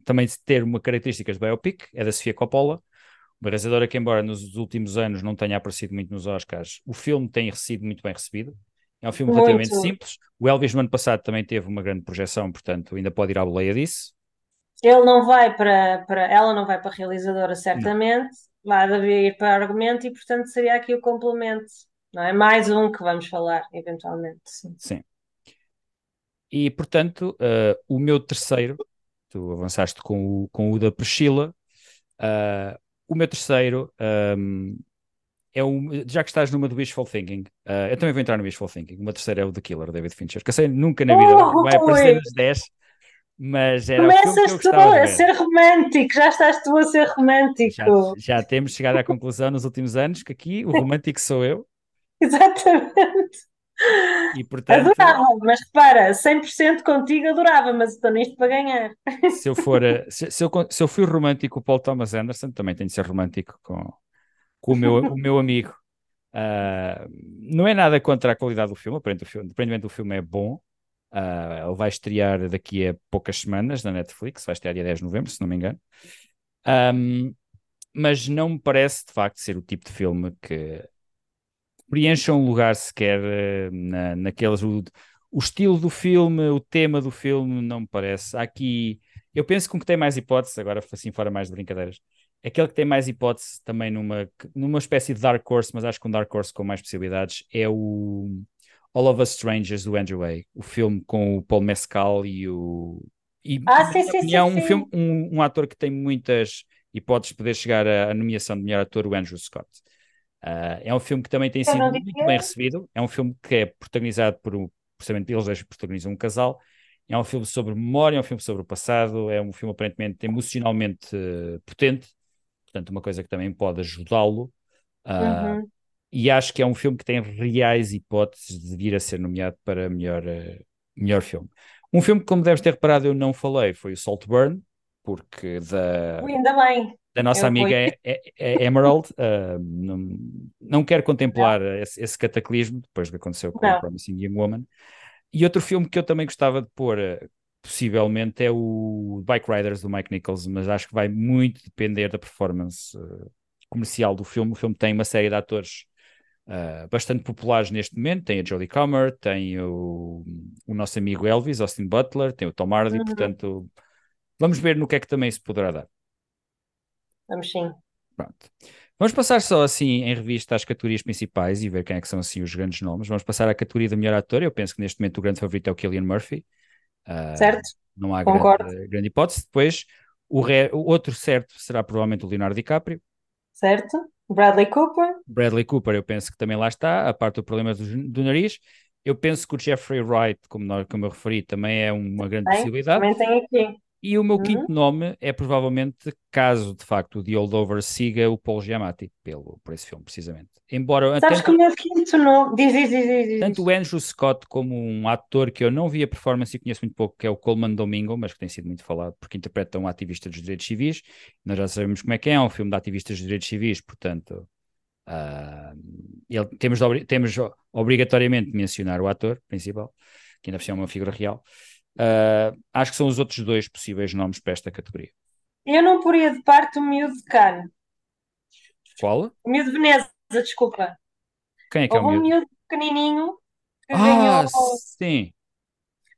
também de ter uma característica de biopic, é da Sofia Coppola, uma realizadora que embora nos últimos anos não tenha aparecido muito nos Oscars, o filme tem sido muito bem recebido, é um filme Muito. relativamente simples, o Elvis no ano passado também teve uma grande projeção, portanto ainda pode ir à boleia disso, Ele não vai para, para, ela não vai para realizadora, certamente, vai ir para argumento e, portanto, seria aqui o complemento, não é? Mais um que vamos falar, eventualmente. Sim. sim. E portanto, uh, o meu terceiro, tu avançaste com o, com o da Priscila, uh, o meu terceiro um, é um, já que estás numa do Wishful Thinking, uh, eu também vou entrar no Wishful Thinking. O meu terceiro é o The Killer, David Fincher, que eu sei nunca na vida Oh, vai aparecer nas 10, mas era o filme que eu Começas a ser romântico, já estás tu a ser Já, romântico. já temos chegado à conclusão nos últimos anos que aqui o romântico sou eu Exatamente. E portanto Adorava, mas repara, 100% contigo adorava, mas estou nisto para ganhar. se eu for uh, se, se eu, se eu fui romântico com o Paul Thomas Anderson, também tenho de ser romântico com, com o, meu, o meu amigo. Ah, não é nada contra a qualidade do filme, aparentemente o filme, é bom. Ah, ele vai estrear daqui a poucas semanas na Netflix, vai estrear dia 10 de novembro, se não me engano. Ahm, mas não me parece de facto ser o tipo de filme que preencha um lugar sequer eh, na, naqueles. O, o estilo do filme, o tema do filme, não me parece. Há aqui. Eu penso que o que tem mais hipóteses, agora assim fora mais de brincadeiras, aquele que tem mais hipótese também numa, numa espécie de Dark Horse, mas acho que um Dark Horse com mais possibilidades, é o All of Us Strangers do Andrew Way, o filme com o Paul Mescal e o E, Ah, sim, sim, sim, um, sim. filme, um, um ator que tem muitas hipóteses de poder chegar à, à nomeação de melhor ator, o Andrew Scott. Ah, é um filme que também tem sido muito bem recebido. É um filme que é protagonizado por precisamente eles dois protagonizam um casal. É um filme sobre memória, é um filme sobre o passado, é um filme aparentemente emocionalmente eh, potente, portanto, uma coisa que também pode ajudá-lo. Uhum. e acho que é um filme que tem reais hipóteses de vir a ser nomeado para melhor, melhor filme. Um filme que, como deves ter reparado, eu não falei, foi o Saltburn, porque da, Ainda bem. Da nossa Eu amiga é, é- é Emerald, ah, não, não quero contemplar esse, esse cataclismo depois do que aconteceu com Não. Promising Young Woman. E outro filme que eu também gostava de pôr, eh, possivelmente, é o Bike Riders do Mike Nichols, mas acho que vai muito depender da performance eh, comercial do filme. O filme tem uma série de atores ah, bastante populares neste momento. Tem a Jodie Comer, tem o, o nosso amigo Elvis, Austin Butler, tem o Tom Hardy, Uhum. portanto, vamos ver no que é que também se poderá dar. Vamos sim. Pronto. Vamos passar só assim em revista as categorias principais e ver quem é que são assim os grandes nomes. Vamos passar à categoria de melhor ator. Eu penso que neste momento o grande favorito é o Cillian Murphy. Ah, Certo? não há grande, grande hipótese. Depois, o, re- o outro certo será provavelmente o Leonardo DiCaprio. Certo? Bradley Cooper. Bradley Cooper, eu penso que também lá está, a parte do problema do, do nariz. Eu penso que o Jeffrey Wright, como, nós- como eu referi, também é uma grande Tem. possibilidade. Também tem aqui. E o meu Uhum. quinto nome é provavelmente, caso de facto o The Holdover siga o Paul Giamatti pelo, por esse filme, precisamente. Embora Sabes que tanto, o meu quinto nome. Diz, diz, diz, diz, tanto o Andrew Scott como um ator que eu não vi a performance e conheço muito pouco, que é o Coleman Domingo, mas que tem sido muito falado porque interpreta um ativista dos direitos civis. Nós já sabemos como é que é, é um filme de ativistas dos direitos civis, portanto. ah, ele- temos, temos obrigatoriamente de mencionar o ator principal, que ainda por cima é uma figura real. Ah, acho que são os outros dois possíveis nomes para esta categoria. Eu não poria de parte o miúdo de Cannes. Qual? O miúdo de Veneza, desculpa. Quem é que é o Houve um miúdo? miúdo pequenininho que Ah, ganhou. sim.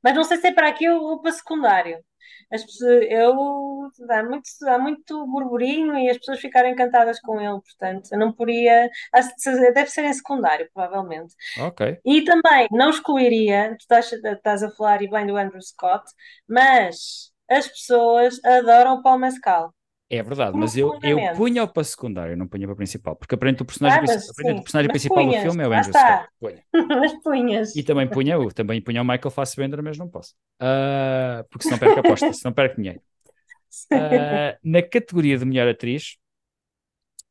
Mas não sei se é para aqui ou ou para secundário. As pessoas, eu, há muito, há muito burburinho e as pessoas ficaram encantadas com ele, portanto, eu não poria. que Deve ser em secundário, provavelmente. Ok. E também não excluiria, tu estás, estás a falar e bem do Andrew Scott, mas as pessoas adoram o Paul Mescal. É verdade, mas eu, eu punha-o para secundário, não punha para principal, porque aparentemente o personagem, Ah, mas o personagem principal do filme é o Andrew. Scott. Punha. Mas punhas. E também punha, o- também punha o Michael Fassbender, mas não posso. Ah, porque senão perco a aposta, senão perco dinheiro. Ah, na categoria de melhor atriz,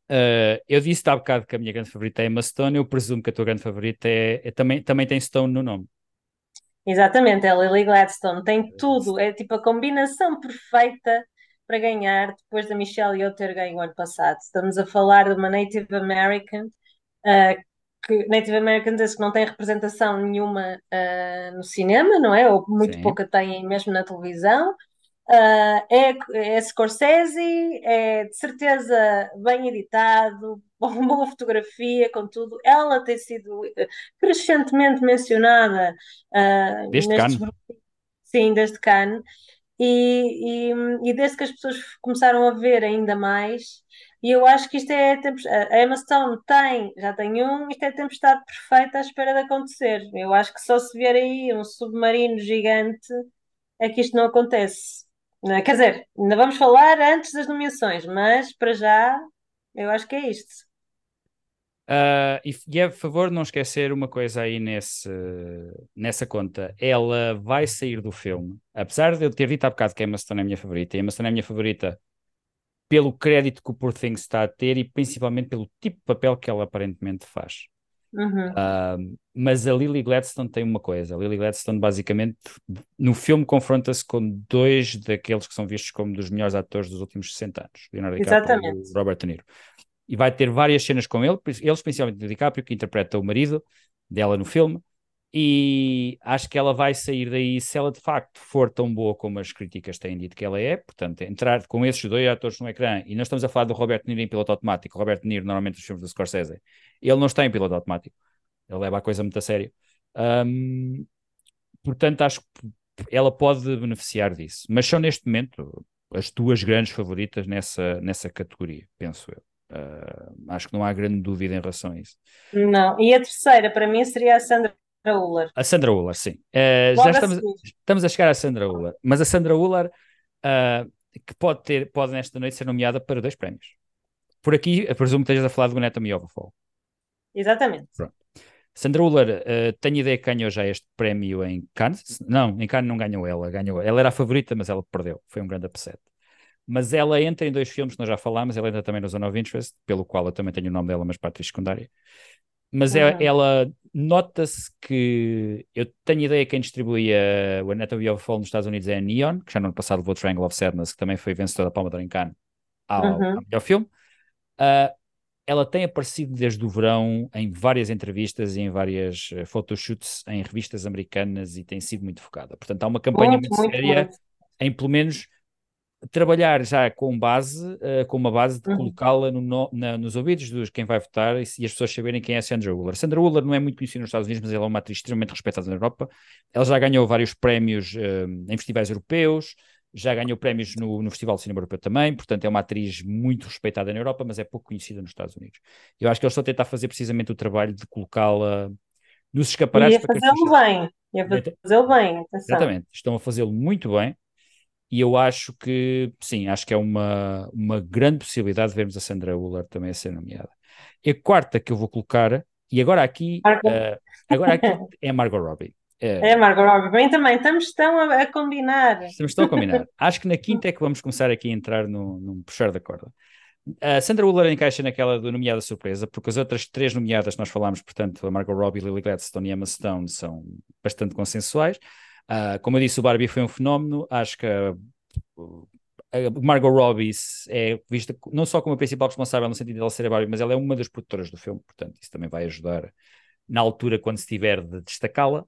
ah, eu disse há bocado que a minha grande favorita é Emma Stone, eu presumo que a tua grande favorita é, é também, também tem Stone no nome. Exatamente, é Lily Gladstone, tem tudo, é tipo a combinação perfeita para ganhar depois da Michelle Yeoh ter ganho o ano passado. Estamos a falar de uma Native American, ah, que Native American diz que não tem representação nenhuma ah, no cinema, não é? Ou muito Sim. pouca têm mesmo na televisão. Ah, é, é Scorsese, é de certeza bem editado, com boa fotografia, com tudo. Ela tem sido eh, crescentemente mencionada ah, Desde Cannes. sim, desde Cannes, e, e, e desde que as pessoas começaram a ver ainda mais. E eu acho que isto é a Emma Stone tem, já tem um, isto é tempestade perfeita à espera de acontecer. Eu acho que só se vier aí um submarino gigante é que isto não acontece. É? Quer dizer, ainda vamos falar antes das nomeações, mas para já eu acho que é isto. Ah, e, e é a favor não esquecer uma coisa aí nesse, nessa conta. Ela vai sair do filme, apesar de eu ter dito há bocado que a Emma Stone é a minha favorita, e a Emma Stone é a minha favorita pelo crédito que o Poor Things está a ter e principalmente pelo tipo de papel que ela aparentemente faz. Uhum. Ah, mas a Lily Gladstone tem uma coisa. A Lily Gladstone basicamente no filme confronta-se com dois daqueles que são vistos como dos melhores atores dos últimos 60 anos, Leonardo DiCaprio e Robert De Niro. E vai ter várias cenas com ele, eles principalmente o DiCaprio, que interpreta o marido dela no filme, e acho que ela vai sair daí se ela de facto for tão boa como as críticas têm dito que ela é, portanto, entrar com esses dois atores no ecrã, e nós estamos a falar do Robert De Niro em piloto automático, o Robert De Niro normalmente nos filmes do Scorsese, ele não está em piloto automático, ele leva a coisa muito a sério. Portanto, acho que ela pode beneficiar disso, mas são neste momento as duas grandes favoritas nessa, nessa categoria, penso eu. Uh, acho que não há grande dúvida em relação a isso. Não. E a terceira para mim seria a Sandra Uller. A Sandra Uller, sim. Uh, já estamos, seguir. estamos a chegar à Sandra Uller, mas a Sandra Uller uh, que pode ter, pode nesta noite ser nomeada para dois prémios. Por aqui, presumo que estejas a falar do Anatomy of a Fall. Exatamente. Sandra Uller, uh, tenho ideia que ganhou já este prémio em Cannes. Não, em Cannes não ganhou ela, ganhou. Ela era a favorita, mas ela perdeu. Foi um grande upset. Mas ela entra em dois filmes que nós já falámos, ela entra também no Zone of Interest, pelo qual eu também tenho o nome dela, mas para atriz secundária. Mas é- ela nota-se que eu tenho ideia que quem distribuía o Anatomy of a Fall nos Estados Unidos é a Neon, que já no ano passado levou Triangle of Sadness, que também foi vencedora da Palma de Ouro em Cannes ao, Uhum. ao melhor filme. Ah, ela tem aparecido desde o verão em várias entrevistas e em várias eh, photoshoots em revistas americanas e tem sido muito focada. Portanto, há uma campanha Muito, muito, muito, séria muito. em pelo menos trabalhar já com base, eh, com uma base de Uhum. colocá-la no, no- nos ouvidos de quem vai votar e, e as pessoas saberem quem é a Sandra Uller. Sandra Uller não é muito conhecida nos Estados Unidos, mas ela é uma atriz extremamente respeitada na Europa. Ela já ganhou vários prémios eh, em festivais europeus, já ganhou prémios no, no Festival de Cinema Europeu também, portanto é uma atriz muito respeitada na Europa, mas é pouco conhecida nos Estados Unidos. Eu acho que eles estão a tentar fazer precisamente o trabalho de colocá-la nos E escaparates para quem fazê-lo bem. Ia fazê-lo bem, atenção. Exatamente, estão a fazê-lo muito bem e eu acho que, sim, acho que é uma, uma grande possibilidade de vermos a Sandra Uller também a ser nomeada. E a quarta que eu vou colocar, e agora aqui, eh, agora aqui é a Margot Robbie. Eh, É, Margot Robbie. Bem também, estamos tão a, a combinar. Estamos tão a combinar. Acho que na quinta é que vamos começar aqui a entrar no, num puxar da corda. A Sandra Uller encaixa naquela do nomeada surpresa, porque as outras três nomeadas que nós falámos, portanto, a Margot Robbie, Lily Gladstone e Emma Stone, são bastante consensuais. Ah, como eu disse, o Barbie foi um fenómeno. Acho que a, a Margot Robbie é vista não só como a principal responsável no sentido de ela ser a Barbie, mas ela é uma das produtoras do filme, portanto, isso também vai ajudar na altura quando se tiver de destacá-la.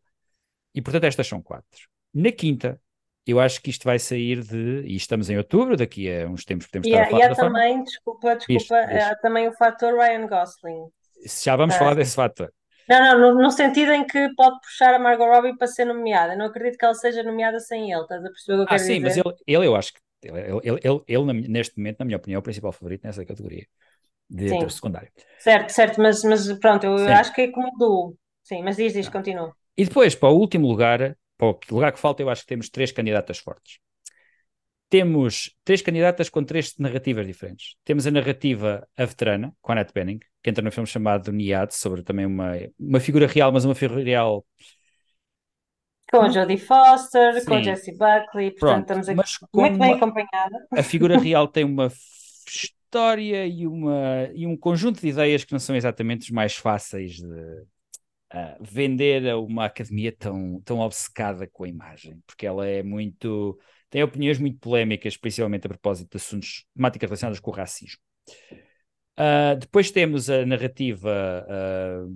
E portanto, estas são quatro. Na quinta, eu acho que isto vai sair de. E estamos em outubro, daqui a uns tempos podemos E estar há, a e falar há da forma. também, desculpa, desculpa, há também o fator Ryan Gosling. Já vamos Ah. falar desse fator. Não, não, no, no sentido em que pode puxar a Margot Robbie para ser nomeada. Não acredito que ela seja nomeada sem ele, estás a perceber o que eu Ah, quero sim, mas dizer? ele, ele eu acho que. Ele, ele, ele, ele, neste momento, na minha opinião, é o principal favorito nessa categoria de Sim. ator secundário. Certo, certo, mas, mas pronto, eu Sim. acho que é como duo. Sim, mas diz, diz, Ah. continua. E depois, para o último lugar, para o lugar que falta, eu acho que temos três candidatas fortes. Temos três candidatas com três narrativas diferentes. Temos a narrativa A Veterana, com a Annette Bening, que entra num filme chamado Niad, sobre também uma, uma figura real, mas uma figura real Com a Jodie Foster, com a Sim. Jessie Buckley, portanto Pronto, estamos aqui muito bem uma- acompanhada. a figura real tem uma história e, uma, e um conjunto de ideias que não são exatamente os mais fáceis de ah, vender a uma academia tão, tão obcecada com a imagem, porque ela é muito. Tem opiniões muito polémicas, principalmente a propósito de assuntos, temáticas relacionadas com o racismo. Ah, depois temos a narrativa ah,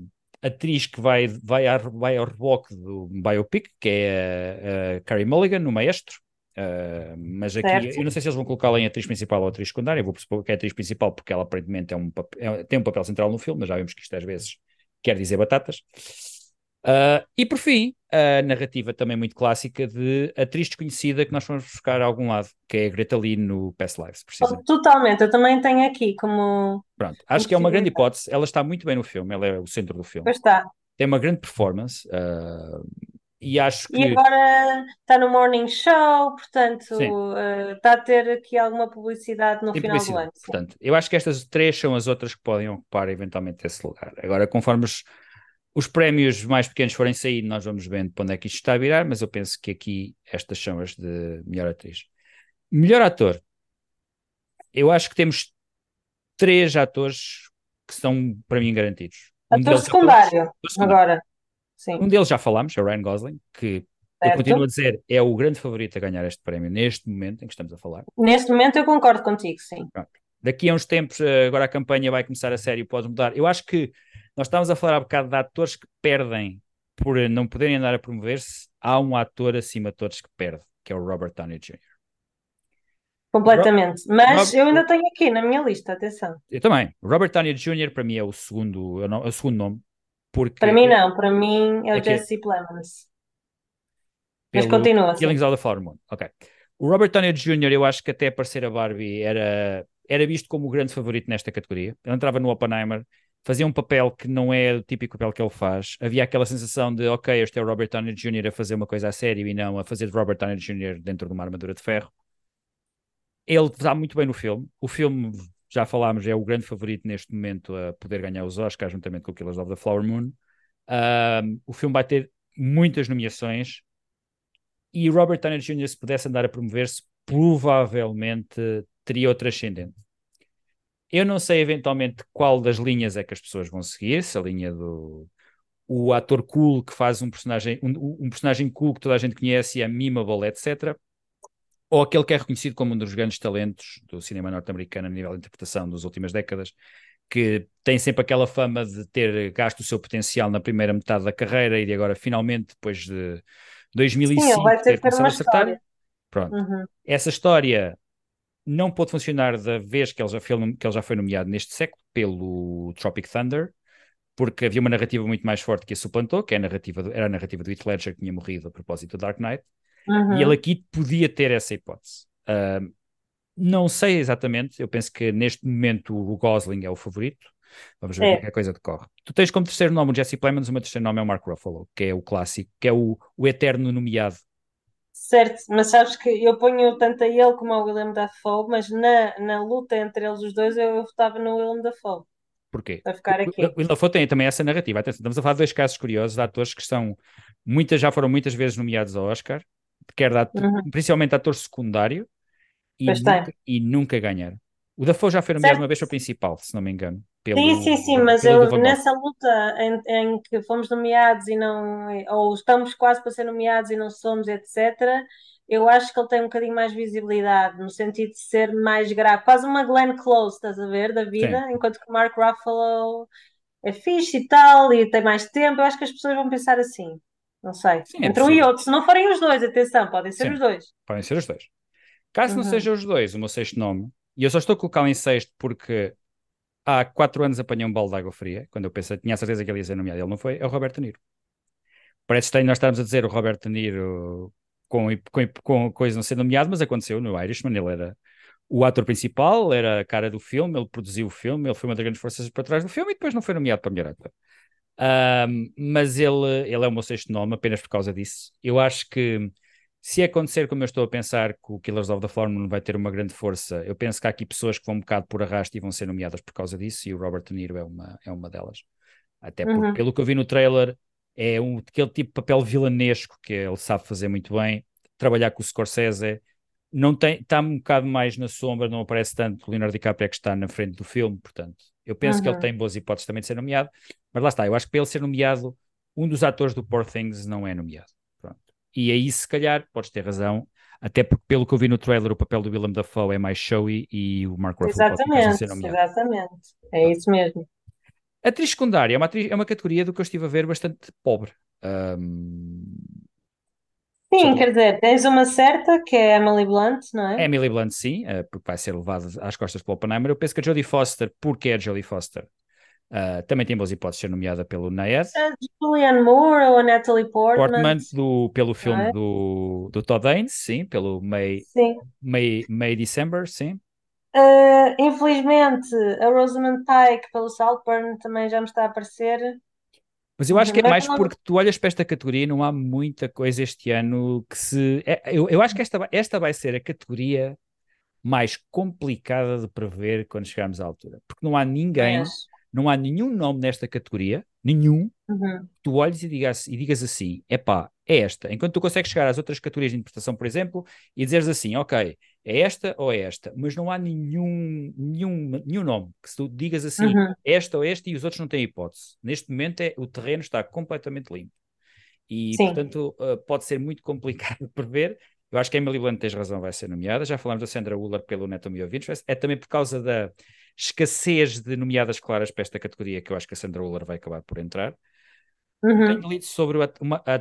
atriz que vai, vai, a- vai ao reboque do biopic, que é a, a Carey Mulligan, no Maestro. Ah, mas aqui, Certo. eu não sei se eles vão colocá-la em atriz principal ou atriz secundária, eu vou pressupor que é atriz principal porque ela aparentemente é um é- tem um papel central no filme, mas já vimos que isto às vezes quer dizer batatas. Ah, e por fim, a narrativa também muito clássica de atriz desconhecida que nós vamos buscar a algum lado, que é a Greta Lee no Past Lives, precisamente. Totalmente, eu também tenho aqui como. Pronto, acho que é uma grande hipótese. Ela está muito bem no filme, ela é o centro do filme. Pois está. Tem uma grande performance ah, e acho E que agora está no Morning Show, portanto, eh, está a ter aqui alguma publicidade no tem final do publicidade. ano. sim. Portanto, eu acho que estas três são as outras que podem ocupar eventualmente esse lugar. Agora, conforme os, os prémios mais pequenos forem saindo, nós vamos vendo para onde é que isto está a virar, mas eu penso que aqui estas são as de melhor atriz. Melhor ator. Eu acho que temos três atores que são, para mim, garantidos. Um Ator secundário, ator secundário. agora. Sim, Um deles já falámos, é o Ryan Gosling, que eu certo. continuo a dizer é o grande favorito a ganhar este prémio neste momento em que estamos a falar. Neste momento eu concordo contigo, sim. Daqui a uns tempos, eh, agora a campanha vai começar a sério, pode mudar. Eu acho que nós estávamos a falar há bocado de atores que perdem por não poderem andar a promover-se. Há um ator acima de todos que perde, que é o Robert Downey Jr. Completamente. Mas eu ainda tenho aqui na minha lista, atenção. Eu também. Robert Downey Jr. para mim é o segundo, é o é segundo nome, porque Para mim não, para mim é o É é- Jesse Plemons. Mas continua assim. Killings of the Flower Moon. Ok. O Robert Downey Jr., eu acho que até aparecer a Barbie era, era visto como o grande favorito nesta categoria. Ele entrava no Oppenheimer, fazia um papel que não é o típico papel que ele faz. Havia aquela sensação de, ok, este é o Robert Downey Jr. a fazer uma coisa a sério e não a fazer de Robert Downey Jr. dentro de uma armadura de ferro. Ele está muito bem no filme. O filme, já falámos, é o grande favorito neste momento a poder ganhar os Oscars, juntamente com o Killers of the Flower Moon. O filme vai ter muitas nomeações e Robert Downey Jr., se pudesse andar a promover-se, provavelmente teria outro ascendente. Eu não sei eventualmente qual das linhas é que as pessoas vão seguir, se a linha do o ator cool que faz um personagem, um, um personagem cool que toda a gente conhece e é memeable, etc. Ou aquele que é reconhecido como um dos grandes talentos do cinema norte-americano a nível de interpretação das últimas décadas, que tem sempre aquela fama de ter gasto o seu potencial na primeira metade da carreira e de agora finalmente, depois de 2005, Sim, ter ter começado a acertar. história. Pronto. Uhum. Essa história não pôde funcionar da vez que ele, já foi, que ele já foi nomeado neste século pelo Tropic Thunder, porque havia uma narrativa muito mais forte que a suplantou, que é a narrativa do- era a narrativa do Heath Ledger que tinha morrido a propósito do Dark Knight, Uhum. e ele aqui podia ter essa hipótese. Ah, não sei exatamente, eu penso que neste momento o Gosling é o favorito. Vamos ver É. como é que a coisa decorre. Tu tens como terceiro nome o Jesse Plemons, o meu terceiro nome é o Mark Ruffalo, que é o clássico, que é o, o eterno nomeado. Certo, mas sabes que eu ponho tanto a ele como ao William Dafoe, mas na, na luta entre eles os dois eu, eu votava no William Dafoe, Porquê? para ficar aqui. O Will Dafoe tem também essa narrativa. Atenção, estamos a falar de dois casos curiosos de atores que são muitas, já foram muitas vezes nomeados ao Oscar, quer de ator- Uhum. principalmente ator secundário, e nunca, e nunca ganharam. O Dafoe já foi nomeado Certo. uma vez para principal, se não me engano. Pelo, Sim, sim, sim, mas eu nessa luta em, em que fomos nomeados e não, ou estamos quase para ser nomeados e não somos, etc., eu acho que ele tem um bocadinho mais visibilidade, no sentido de ser mais grave, quase uma Glenn Close, estás a ver, da vida, enquanto que o Mark Ruffalo é fixe e tal, e tem mais tempo, eu acho que as pessoas vão pensar assim, não sei, Sim, é entre um e outro, se não forem os dois, atenção, podem ser Sim. os dois. Podem ser os dois. Caso não Uhum. sejam os dois, o meu sexto nome, e eu só estou a colocá-lo em sexto porque há quatro anos apanhei um balde de água fria, quando eu pensei, tinha a certeza que ele ia ser nomeado, ele não foi, é o Roberto Niro. Parece estranho nós estarmos a dizer o Roberto Niro com, com, com coisa não ser nomeado, mas aconteceu no Irishman, ele era o ator principal, era a cara do filme, ele produziu o filme, ele foi uma das grandes forças para trás do filme e depois não foi nomeado para melhor ator. Ahm, mas ele, ele é o meu sexto nome apenas por causa disso. Eu acho que se acontecer como eu estou a pensar que o Killers of the Flower Moon vai ter uma grande força, eu penso que há aqui pessoas que vão um bocado por arrasto e vão ser nomeadas por causa disso, e o Robert De Niro é uma, é uma delas. Até porque, Uhum. pelo que eu vi no trailer, é um, aquele tipo de papel vilanesco que ele sabe fazer muito bem, trabalhar com o Scorsese, não tem, está um bocado mais na sombra, não aparece tanto o Leonardo DiCaprio é que está na frente do filme, portanto, eu penso que ele Uhum. tem boas hipóteses também de ser nomeado, mas lá está, eu acho que para ele ser nomeado, um dos atores do Poor Things não é nomeado. E aí, se calhar, podes ter razão, até porque, pelo que eu vi no trailer, o papel do Willem Dafoe é mais showy e o Mark Ruffalo Exatamente, exatamente, é isso mesmo. Atriz secundária é uma, atriz- é uma categoria do que eu estive a ver bastante pobre. Ahm, Sim, quer dizer, tens uma certa que é Emily Blunt, não é? Emily Blunt, sim, eh, porque vai ser levada às costas pelo Oppenheimer. Eu penso que a Jodie Foster, porque é a Jodie Foster, ah, também tem boas hipóteses de ser nomeada pelo Nayad. A Julianne Moore ou a Natalie Portman? Portman, do, pelo filme é? do, do Todd Haynes, sim, pelo May, Sim. May, May December, sim. Uh, infelizmente, a Rosamund Pike pelo Saltburn também já me está a aparecer. Mas eu acho que é mais porque tu olhas para esta categoria e não há muita coisa este ano que se. é- eu, eu acho que esta, vai- esta vai ser a categoria mais complicada de prever quando chegarmos à altura. Porque não há ninguém, Mas, não há nenhum nome nesta categoria, nenhum, uhum, tu olhes e digas, e digas assim: epá, é esta. Enquanto tu consegues chegar às outras categorias de interpretação, por exemplo, e dizeres assim: ok, é esta ou é esta, mas não há nenhum, nenhum, nenhum nome que se tu digas assim: uhum. esta ou este, e os outros não têm hipótese. Neste momento é, o terreno está completamente limpo. E, Sim. portanto, uh, pode ser muito complicado de prever. Eu acho que a Emily Blunt tens razão, vai ser nomeada. Já falámos da Sandra Uller pelo of Interest. É também por causa da escassez de nomeadas claras para esta categoria que eu acho que a Sandra Uller vai acabar por entrar. Uhum. Tenho lido sobre uma,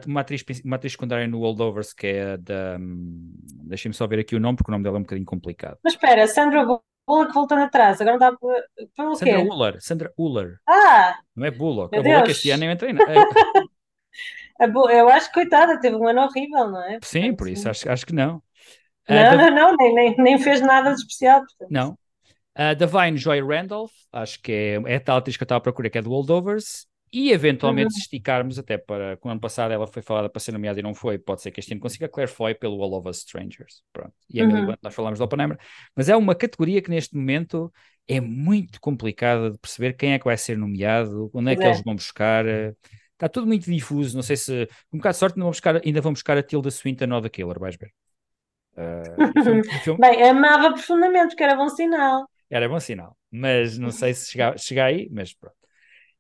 uma atriz, uma atriz secundária no Holdovers, que é da. hum, Deixem-me só ver aqui o nome, porque o nome dela é um bocadinho complicado. Mas espera, Sandra Bullock voltando atrás, agora não dá para. Pelo Sandra quê? Uller, Sandra Uller, Ah, não é Bullock. Meu a Bullock Deus. este ano eu entrei. na- é, eu acho que coitada, teve um ano horrível, não é? sim, por isso acho, acho que não. A Não, da- não, não, nem, nem, nem fez nada de especial. portanto. Não. A Divine Joy Randolph, acho que é, é a tal atriz que eu estava a procurar, que é do Holdovers. E eventualmente, Uhum. se esticarmos, até para. Com o ano passado ela foi falada para ser nomeada e não foi, pode ser que este ano consiga. Claire Foy pelo All of Us Strangers. Pronto. E Emily Uhum. Blunt, nós falamos do Oppenheimer. Mas é uma categoria que neste momento é muito complicada de perceber quem é que vai ser nomeado, onde é que é. eles vão buscar. Está tudo muito difuso. Não sei se. Com um bocado de sorte, ainda vão buscar, ainda vão buscar a Tilda Swinton ou The Killer, vais ver. O filme- filme- Bem, amava profundamente, porque era bom sinal. Era bom sinal, mas não sei se chega, chega aí, mas pronto.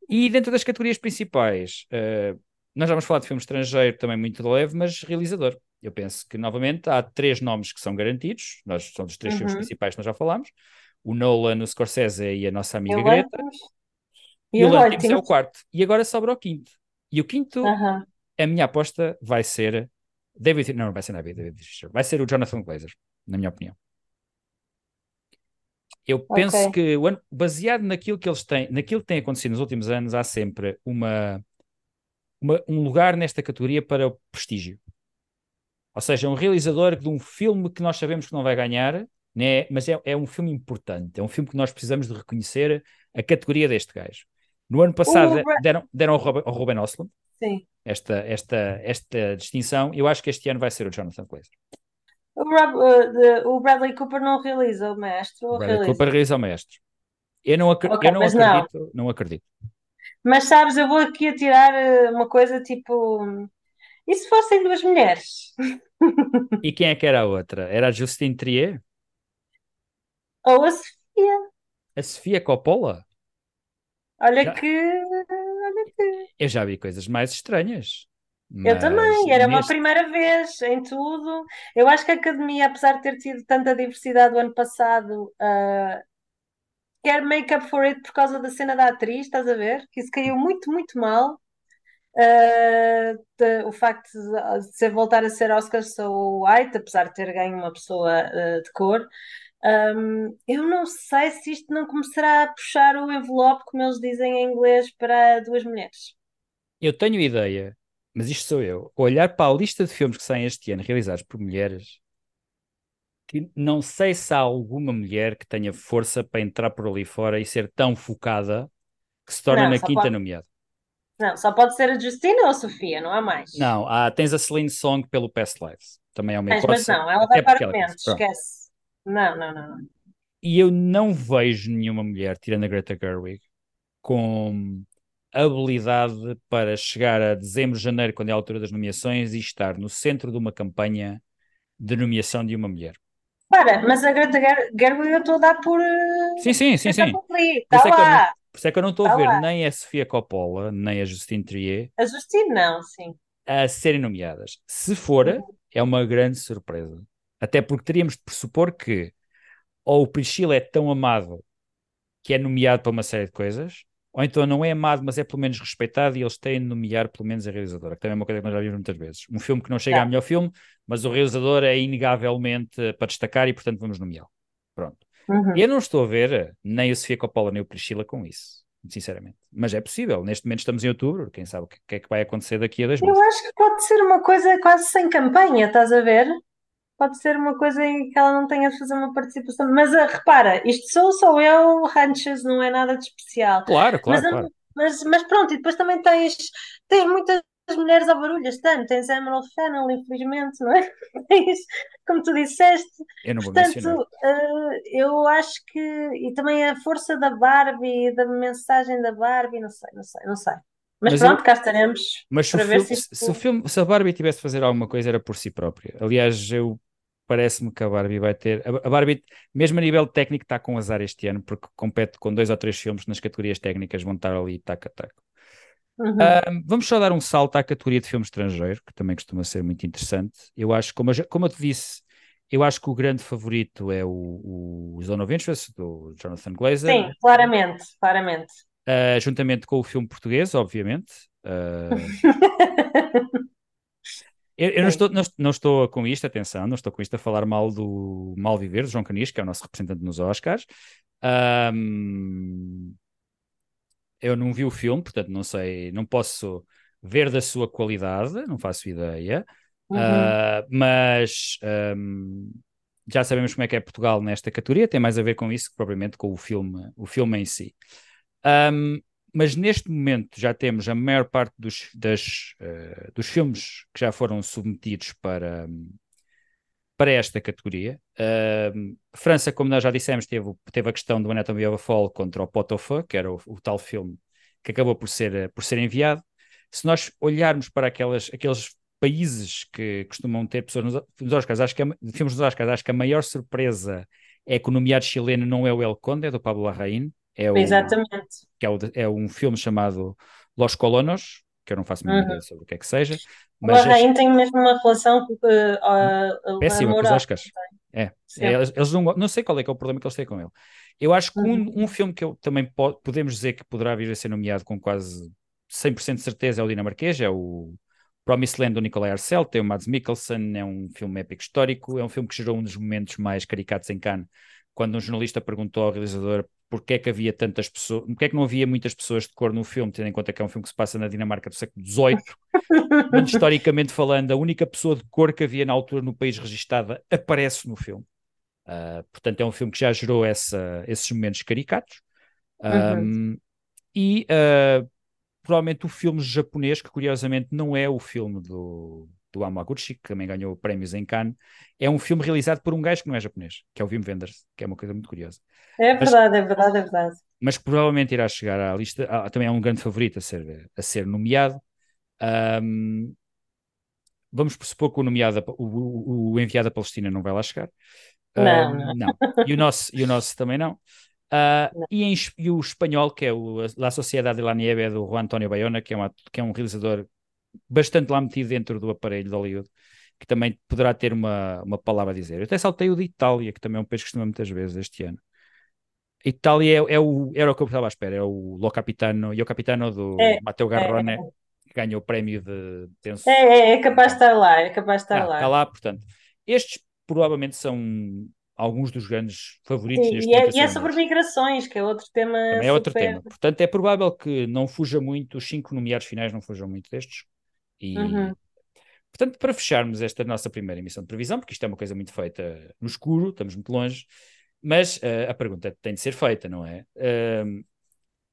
E dentro das categorias principais, eh, nós já vamos falar de filme estrangeiro também muito leve, mas realizador. Eu penso que, novamente, há três nomes que são garantidos, nós são dos três filmes Uhum. principais que nós já falámos, o Nolan, o Scorsese e a nossa amiga o Greta, e, E o Lanthimos é o quarto. E agora sobra o quinto. E o quinto, Aham. a minha aposta vai ser David, não, não vai ser David Fincher, vai ser o Jonathan Glazer, na minha opinião. Eu penso Ok. que, baseado naquilo que eles têm, naquilo que tem acontecido nos últimos anos, há sempre uma, uma- um lugar nesta categoria para o prestígio. Ou seja, um realizador de um filme que nós sabemos que não vai ganhar, né? mas é, é um filme importante, é um filme que nós precisamos de reconhecer a categoria deste gajo. No ano passado deram, deram ao Ruben, Sim. esta, esta, esta distinção. Eu acho que este ano vai ser o Jonathan Glazer. O, Rob- uh, de- o Bradley Cooper não realiza o mestre, O Bradley realiza? Cooper realiza o mestre. Eu não, acre- Ok, eu não mas não. acredito, não acredito. Mas sabes, eu vou aqui a tirar uh, uma coisa tipo. E se fossem duas mulheres? E quem é que era a outra? Era a Justine Trier? Ou a Sofia? A Sofia Coppola? Olha Já- que. Olha que. Eu já vi coisas mais estranhas. Eu mas também, era uma neste- primeira vez em tudo. Eu acho que a Academia, apesar de ter tido tanta diversidade o ano passado, uh, quer make up for it por causa da cena da atriz, estás a ver? Que isso caiu muito, muito mal. Uh, de- o facto de, de ser voltar a ser Oscar so white, apesar de ter ganho uma pessoa uh, de cor. Um, eu não sei se isto não começará a puxar o envelope, como eles dizem em inglês, para duas mulheres. Eu tenho ideia, mas isto sou eu. Olhar para a lista de filmes que saem este ano realizados por mulheres, que não sei se há alguma mulher que tenha força para entrar por ali fora e ser tão focada que se torna Não, na quinta pode- nomeada. Não, só pode ser a Justina ou a Sofia, não há mais. Não, há, tens a Celine Song pelo Past Lives. Também é uma Mas, mas hipótese. não, ela vai para Pronto. esquece. Não, não, não. não. E eu não vejo nenhuma mulher, tirando a Greta Gerwig, com habilidade para chegar a dezembro, janeiro, quando é a altura das nomeações, e estar no centro de uma campanha de nomeação de uma mulher. Para, mas a Greta Ger- Gerwig eu estou a dar por. eh, Sim, sim, sim, está sim. por ali, Por está isso é que eu lá. Isso é que eu não estou a Tá ver lá. nem a Sofia Coppola, nem a Justine Trier A Justina, não, sim. a serem nomeadas. Se for, Uhum. é uma grande surpresa. Até porque teríamos de pressupor que ou o Priscila é tão amado que é nomeado para uma série de coisas, ou então não é amado, mas é pelo menos respeitado e eles têm de nomear pelo menos a realizadora, que também é uma coisa que nós já vimos muitas vezes. Um filme que não chega Tá. a melhor filme, mas o realizador é inegavelmente para destacar e, portanto, vamos nomeá-lo. Pronto. Uhum. Eu não estou a ver nem o Sofia Coppola nem o Priscila com isso, sinceramente. Mas é possível. Neste momento estamos em outubro, quem sabe o que, que é que vai acontecer daqui a dois meses. Eu acho que pode ser uma coisa quase sem campanha, estás a ver? Pode ser uma coisa em que ela não tenha de fazer uma participação. Mas ah, repara, isto sou só eu, ranches, não é nada de especial. Claro, claro, mas, claro. mas, mas pronto, e depois também tens, tens muitas mulheres ao barulho este ano. Tens Emerald Fennel, infelizmente, não é? Tens, como tu disseste. Eu não vou. Portanto, ah, eu acho que. E também a força da Barbie, da mensagem da Barbie, não sei, não sei, não sei. Mas, Mas pronto, eu- cá estaremos Mas se o, filme, se isto. se, o filme- se a Barbie tivesse de fazer alguma coisa era por si própria. Aliás, eu parece-me que a Barbie vai ter. A, Barbie, mesmo a nível técnico, está com azar este ano, porque compete com dois ou três filmes nas categorias técnicas vão estar ali taco a taco. Uhum. Vamos só dar um salto à categoria de filme estrangeiro, que também costuma ser muito interessante. Eu acho, como eu, como eu te disse, eu acho que o grande favorito é o, o Zone of Interest, do Jonathan Glazer, Sim, claramente, claramente. ah, juntamente com o filme português, obviamente. Ah, eu eu não, estou, não, não estou com isto, atenção, não estou com isto a falar mal do Mal Viver, do João Canis, que é o nosso representante nos Oscars. Ahm, eu não vi o filme, portanto não sei, não posso ver da sua qualidade, não faço ideia. Uhum. Ah, mas ahm, já sabemos como é que é Portugal nesta categoria, tem mais a ver com isso que propriamente com o filme, o filme em si. Um, mas neste momento já temos a maior parte dos, das, uh, dos filmes que já foram submetidos para, para esta categoria. Uh, França, como nós já dissemos, teve, teve a questão do Anatomy of a Fall contra o Pot of que era o, o, tal filme que acabou por ser, por ser enviado. Se nós olharmos para aquelas, aqueles países que costumam ter pessoas nos, nos Oscars, acho que a, filmes nos Oscars, acho que a maior surpresa é que o nomeado chileno não é o El Conde, é do Pablo Larraín. É o, Exatamente. Que é, o, é um filme chamado Los Colonos, que eu não faço a mínima uhum. ideia sobre o que é que seja. Mas o Larraín tem mesmo uma relação uh, péssima com os Oscars. É, é, eles, eles não, não sei qual é que é o problema que eles têm com ele. Eu acho que uhum. um, um, filme que eu também po podemos dizer que poderá vir a ser nomeado com quase 100% de certeza é o dinamarquês, é o Promised Land do Nicolai Arcel, tem o Mads Mikkelsen, é um filme épico histórico, é um filme que gerou um dos momentos mais caricatos em Cannes, quando um jornalista perguntou ao realizador porque é que havia tantas pessoas, porque é que não havia muitas pessoas de cor no filme, tendo em conta que é um filme que se passa na Dinamarca do século XVIII, onde historicamente falando, a única pessoa de cor que havia na altura no país registada aparece no filme. Uh, portanto, é um filme que já gerou essa, esses momentos caricatos. Um, uhum. E uh, provavelmente o filme japonês, que curiosamente não é o filme do, do Amaguchi, que também ganhou prémios em Cannes, é um filme realizado por um gajo que não é japonês, que é o Wim Wenders, que é uma coisa muito curiosa. É verdade, mas, é verdade, é verdade. Mas provavelmente irá chegar à lista, ah, também é um grande favorito a ser, a ser nomeado. Um, vamos pressupor que o nomeado, o, o, enviado à Palestina não vai lá chegar. Não, uh, não. não. E o nosso, e o nosso também não. Uh, e, em, e, o espanhol, que é o La Sociedade de la Nieve, do Juan Antonio Bayona, que é, uma, que é um realizador bastante lá metido dentro do aparelho de Hollywood, que também poderá ter uma, uma palavra a dizer. Eu até saltei o de Itália, que também é um país que costuma muitas vezes este ano. Itália é, é, o, era o que eu estava à espera, é o Lo Capitano, e o Capitano do é, Matteo Garrone, é, que ganhou o prémio de. Penso, é, é, é capaz de estar lá, é capaz de estar ah, lá. Está lá, portanto. Estes provavelmente são alguns dos grandes favoritos Sim, e, é, e é sobre migrações, que é outro tema. Também é outro tema. Portanto, é provável que não fuja muito, os cinco nomeados finais não fujam muito destes. E, uhum. portanto, para fecharmos esta nossa primeira emissão de previsão, porque isto é uma coisa muito feita no escuro, estamos muito longe, mas uh, a pergunta tem de ser feita, não é? Uh,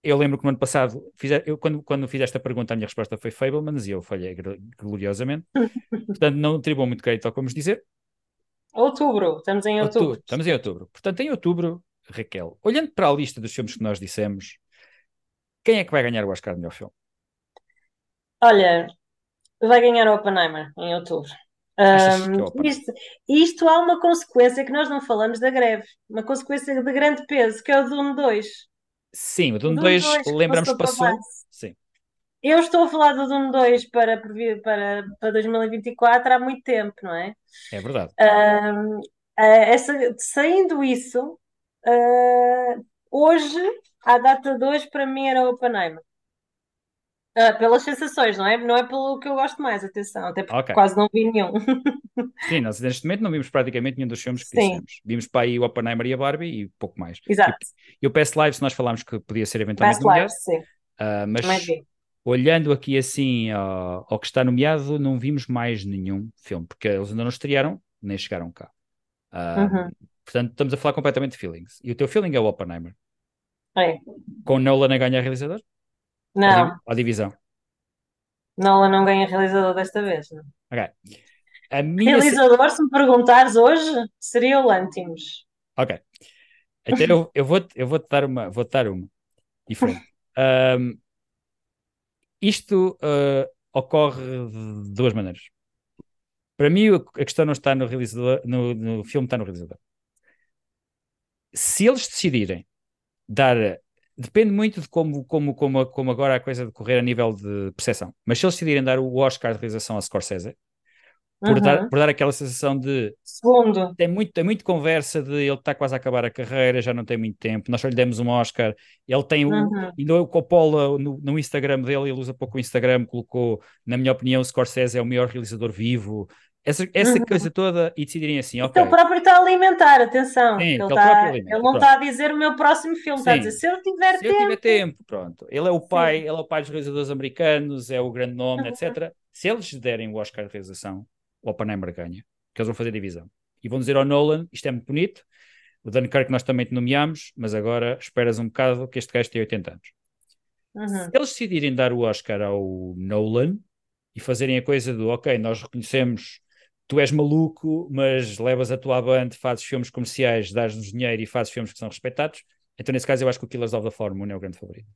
eu lembro que no ano passado, fiz, eu, quando, quando fiz esta pergunta, a minha resposta foi Fablemans e eu falhei gloriosamente. Portanto, não atribuo muito crédito ao como dizer, Outubro, estamos em outubro. outubro. Estamos em outubro. Portanto, em outubro, Raquel, olhando para a lista dos filmes que nós dissemos, quem é que vai ganhar o Oscar de melhor filme? Olha, vai ganhar o Oppenheimer em outubro. Um, isto, isto há uma consequência que nós não falamos da greve, uma consequência de grande peso, que é o Dune 2. Sim, o Dune, 2, 2 lembramos passou. Sim. Eu estou a falar do Dune 2 para, para, para 2024 há muito tempo, não é? É verdade. Uh, essa, saindo isso, uh, hoje, a data 2 para mim era Oppenheimer. Uh, pelas sensações, não é? Não é pelo que eu gosto mais, atenção, até porque okay. quase não vi nenhum. Sim, nós neste momento não vimos praticamente nenhum dos filmes que Sim. dissemos. Vimos para aí o Oppenheimer e a Barbie e pouco mais. Exato. E, e o Past Lives nós falámos que podia ser eventualmente Past Lives, sim. Uh, mas olhando aqui assim ao, ao, que está nomeado, não vimos mais nenhum filme, porque eles ainda não estrearam, nem chegaram cá. Uh, uhum. Portanto, estamos a falar completamente de feelings. E o teu feeling é o Oppenheimer. É. Com Nolan a ganhar realizador? Não. A, divisão. Nolan não ganha realizador desta vez. Não. Ok. A minha... Realizador, se me perguntares hoje, seria o Lantimos. Ok. Então eu, eu vou-te eu vou -te dar uma, vou dar uma diferente. Um, isto uh, ocorre de duas maneiras. Para mim, a questão não está no realizador, no, no filme, está no realizador. Se eles decidirem dar depende muito de como, como, como, como agora a coisa decorrer a nível de percepção. Mas se eles decidirem dar o Oscar de realização a Scorsese, por, uhum. dar, por dar aquela sensação de. Segundo. Tem muito, tem muito conversa de ele está quase a acabar a carreira, já não tem muito tempo. Nós só lhe demos um Oscar. Ele tem uhum. o. E o Coppola no, no Instagram dele, ele usa pouco o Instagram, colocou, na minha opinião, o Scorsese é o maior realizador vivo. Essa, essa uhum. coisa toda e decidirem assim, ok. Ele próprio está a alimentar, atenção. Sim, ele, está, ele não está a dizer o meu próximo filme, Sim. está a dizer se eu tiver se tempo. Se eu tiver tempo, pronto. Ele é o pai, Sim. ele é o pai dos realizadores americanos, é o grande nome, uhum. etc. Se eles derem o Oscar de realização, o Oppenheimer ganha, que eles vão fazer divisão. e vão dizer ao Nolan: isto é muito bonito, o Dunkirk nós também te nomeámos, mas agora esperas um bocado que este gajo tem 80 anos. Uhum. Se eles decidirem dar o Oscar ao Nolan e fazerem a coisa do ok, nós reconhecemos tu és maluco, mas levas a tua banda, fazes filmes comerciais, dás-nos dinheiro e fazes filmes que são respeitados, então nesse caso eu acho que o Killers of the Moon é o grande favorito.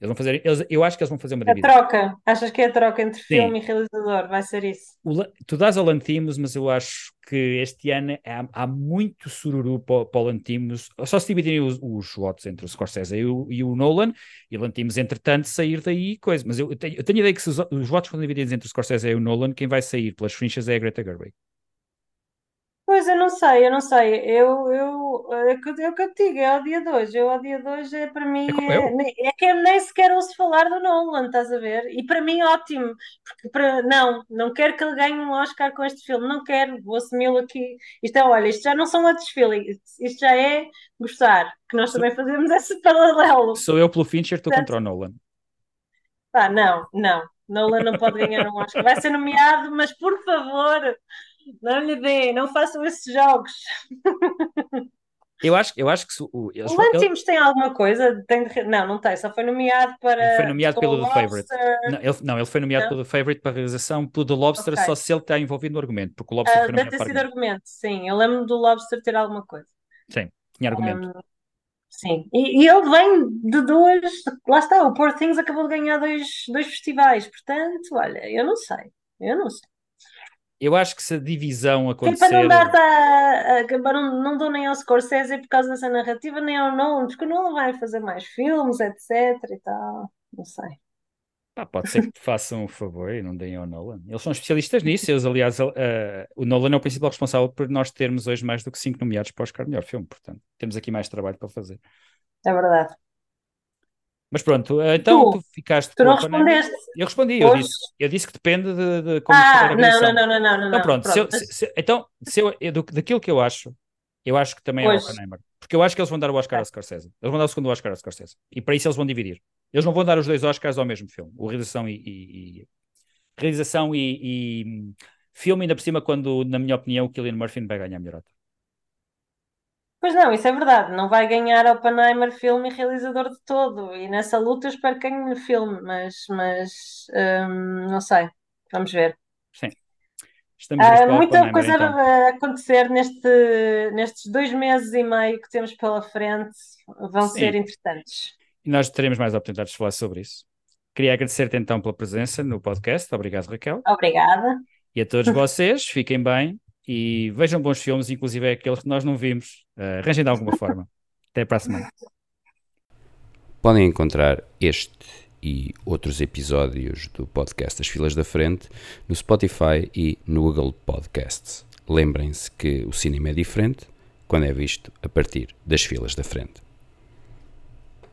Eles vão fazer, eles, eu acho que eles vão fazer uma A divisão. troca, achas que é a troca entre Sim. filme e realizador? Vai ser isso? O tu dás ao Lantimos, mas eu acho que este ano há, há muito sururu para, para o Lantimos. Só se dividirem os, os votos entre o Scorsese e o, e o Nolan, e o Lantimos, entretanto, sair daí coisa. Mas eu, eu tenho, eu tenho a ideia que se os, os votos forem divididos entre o Scorsese e o Nolan, quem vai sair pelas frinchas é a Greta Gerwig. Pois eu não sei, eu não sei. Eu, eu, é o que é o que eu te digo, é ao dia 2. Eu ao dia 2 é para mim, É é, eu. nem- é que eu nem sequer ouço falar do Nolan, estás a ver? E para mim ótimo, porque para, não, não quero que ele ganhe um Oscar com este filme, não quero, vou assumi-lo aqui. Isto é, olha, isto já não são outros feelings, isto já é gostar, que nós também fazemos esse paralelo. Sou eu pelo Fincher, estou contra o Nolan. Pá, não, não, Nolan não pode ganhar um Oscar, vai ser nomeado, mas por favor, não lhe deem, não façam esses jogos. Eu acho, eu acho que se o, eles, O ele- Lantimos tem alguma coisa? Tem de Não, não tem, só foi nomeado para. Ele foi nomeado pelo The Favourite. Lobster. não, ele, não, ele foi nomeado Não? pelo Favorite para a realização, pelo The Lobster, Ok. só se ele está envolvido no argumento, porque o Lobster Ah, foi deve nomeado ter para sido argumento. sim. Eu lembro do Lobster ter alguma coisa. Sim, tinha argumento. Ahm, sim. E, e ele vem de duas. Lá está, o Poor Things acabou de ganhar dois, dois festivais. Portanto, olha, eu não sei. Eu não sei. Eu acho que se a divisão Sim, acontecer. para não dar a, a, não, não dou nem ao Scorsese por causa dessa narrativa, nem ao Nolan, porque o Nolan vai fazer mais filmes, etc. e tal. Não sei. Pá, pode ser que façam um favor e não deem ao Nolan. Eles são especialistas nisso. Eles, aliás, eh, o Nolan é o principal responsável por nós termos hoje mais do que cinco nomeados para o Oscar melhor filme. Portanto, temos aqui mais trabalho para fazer. É verdade. Mas pronto, eh, então Tu? tu, ficaste Tu não a respondeste. Eu respondi, eu disse, eu disse que depende de, de como a Ah, não, não, não, não, não, não. Então pronto, se eu- se- então se eu- eu- daquilo que eu acho, eu acho que também é o Pois. Oppenheimer. Porque eu acho que eles vão dar o Oscar ao Scorsese. Eles vão dar o segundo Oscar ao Scorsese. E para isso eles vão dividir. Eles não vão dar os dois Oscars ao mesmo filme. O realização e, e- e- realização e, e, hum, filme, ainda por cima, quando, na minha opinião, o Cillian Murphy vai ganhar melhor ator. Pois não, isso é verdade. Não vai ganhar Oppenheimer filme e realizador de todo. E nessa luta eu espero que ganhe filme, mas, mas hum, não sei. Vamos ver. Sim. Estamos o muita coisa então. a acontecer neste, nestes dois meses e meio que temos pela frente. Vão Sim. ser interessantes. E nós teremos mais oportunidades de falar sobre isso. Queria agradecer-te então pela presença no podcast. Obrigado, Raquel. Obrigada. E a todos vocês, fiquem bem e vejam bons filmes, inclusive aqueles que nós não vimos. Uh, arranjem de alguma forma. Até para a semana. Podem encontrar este e outros episódios do podcast As Filas da Frente no Spotify e no Google Podcasts. Lembrem-se que o cinema é diferente quando é visto a partir das filas da frente.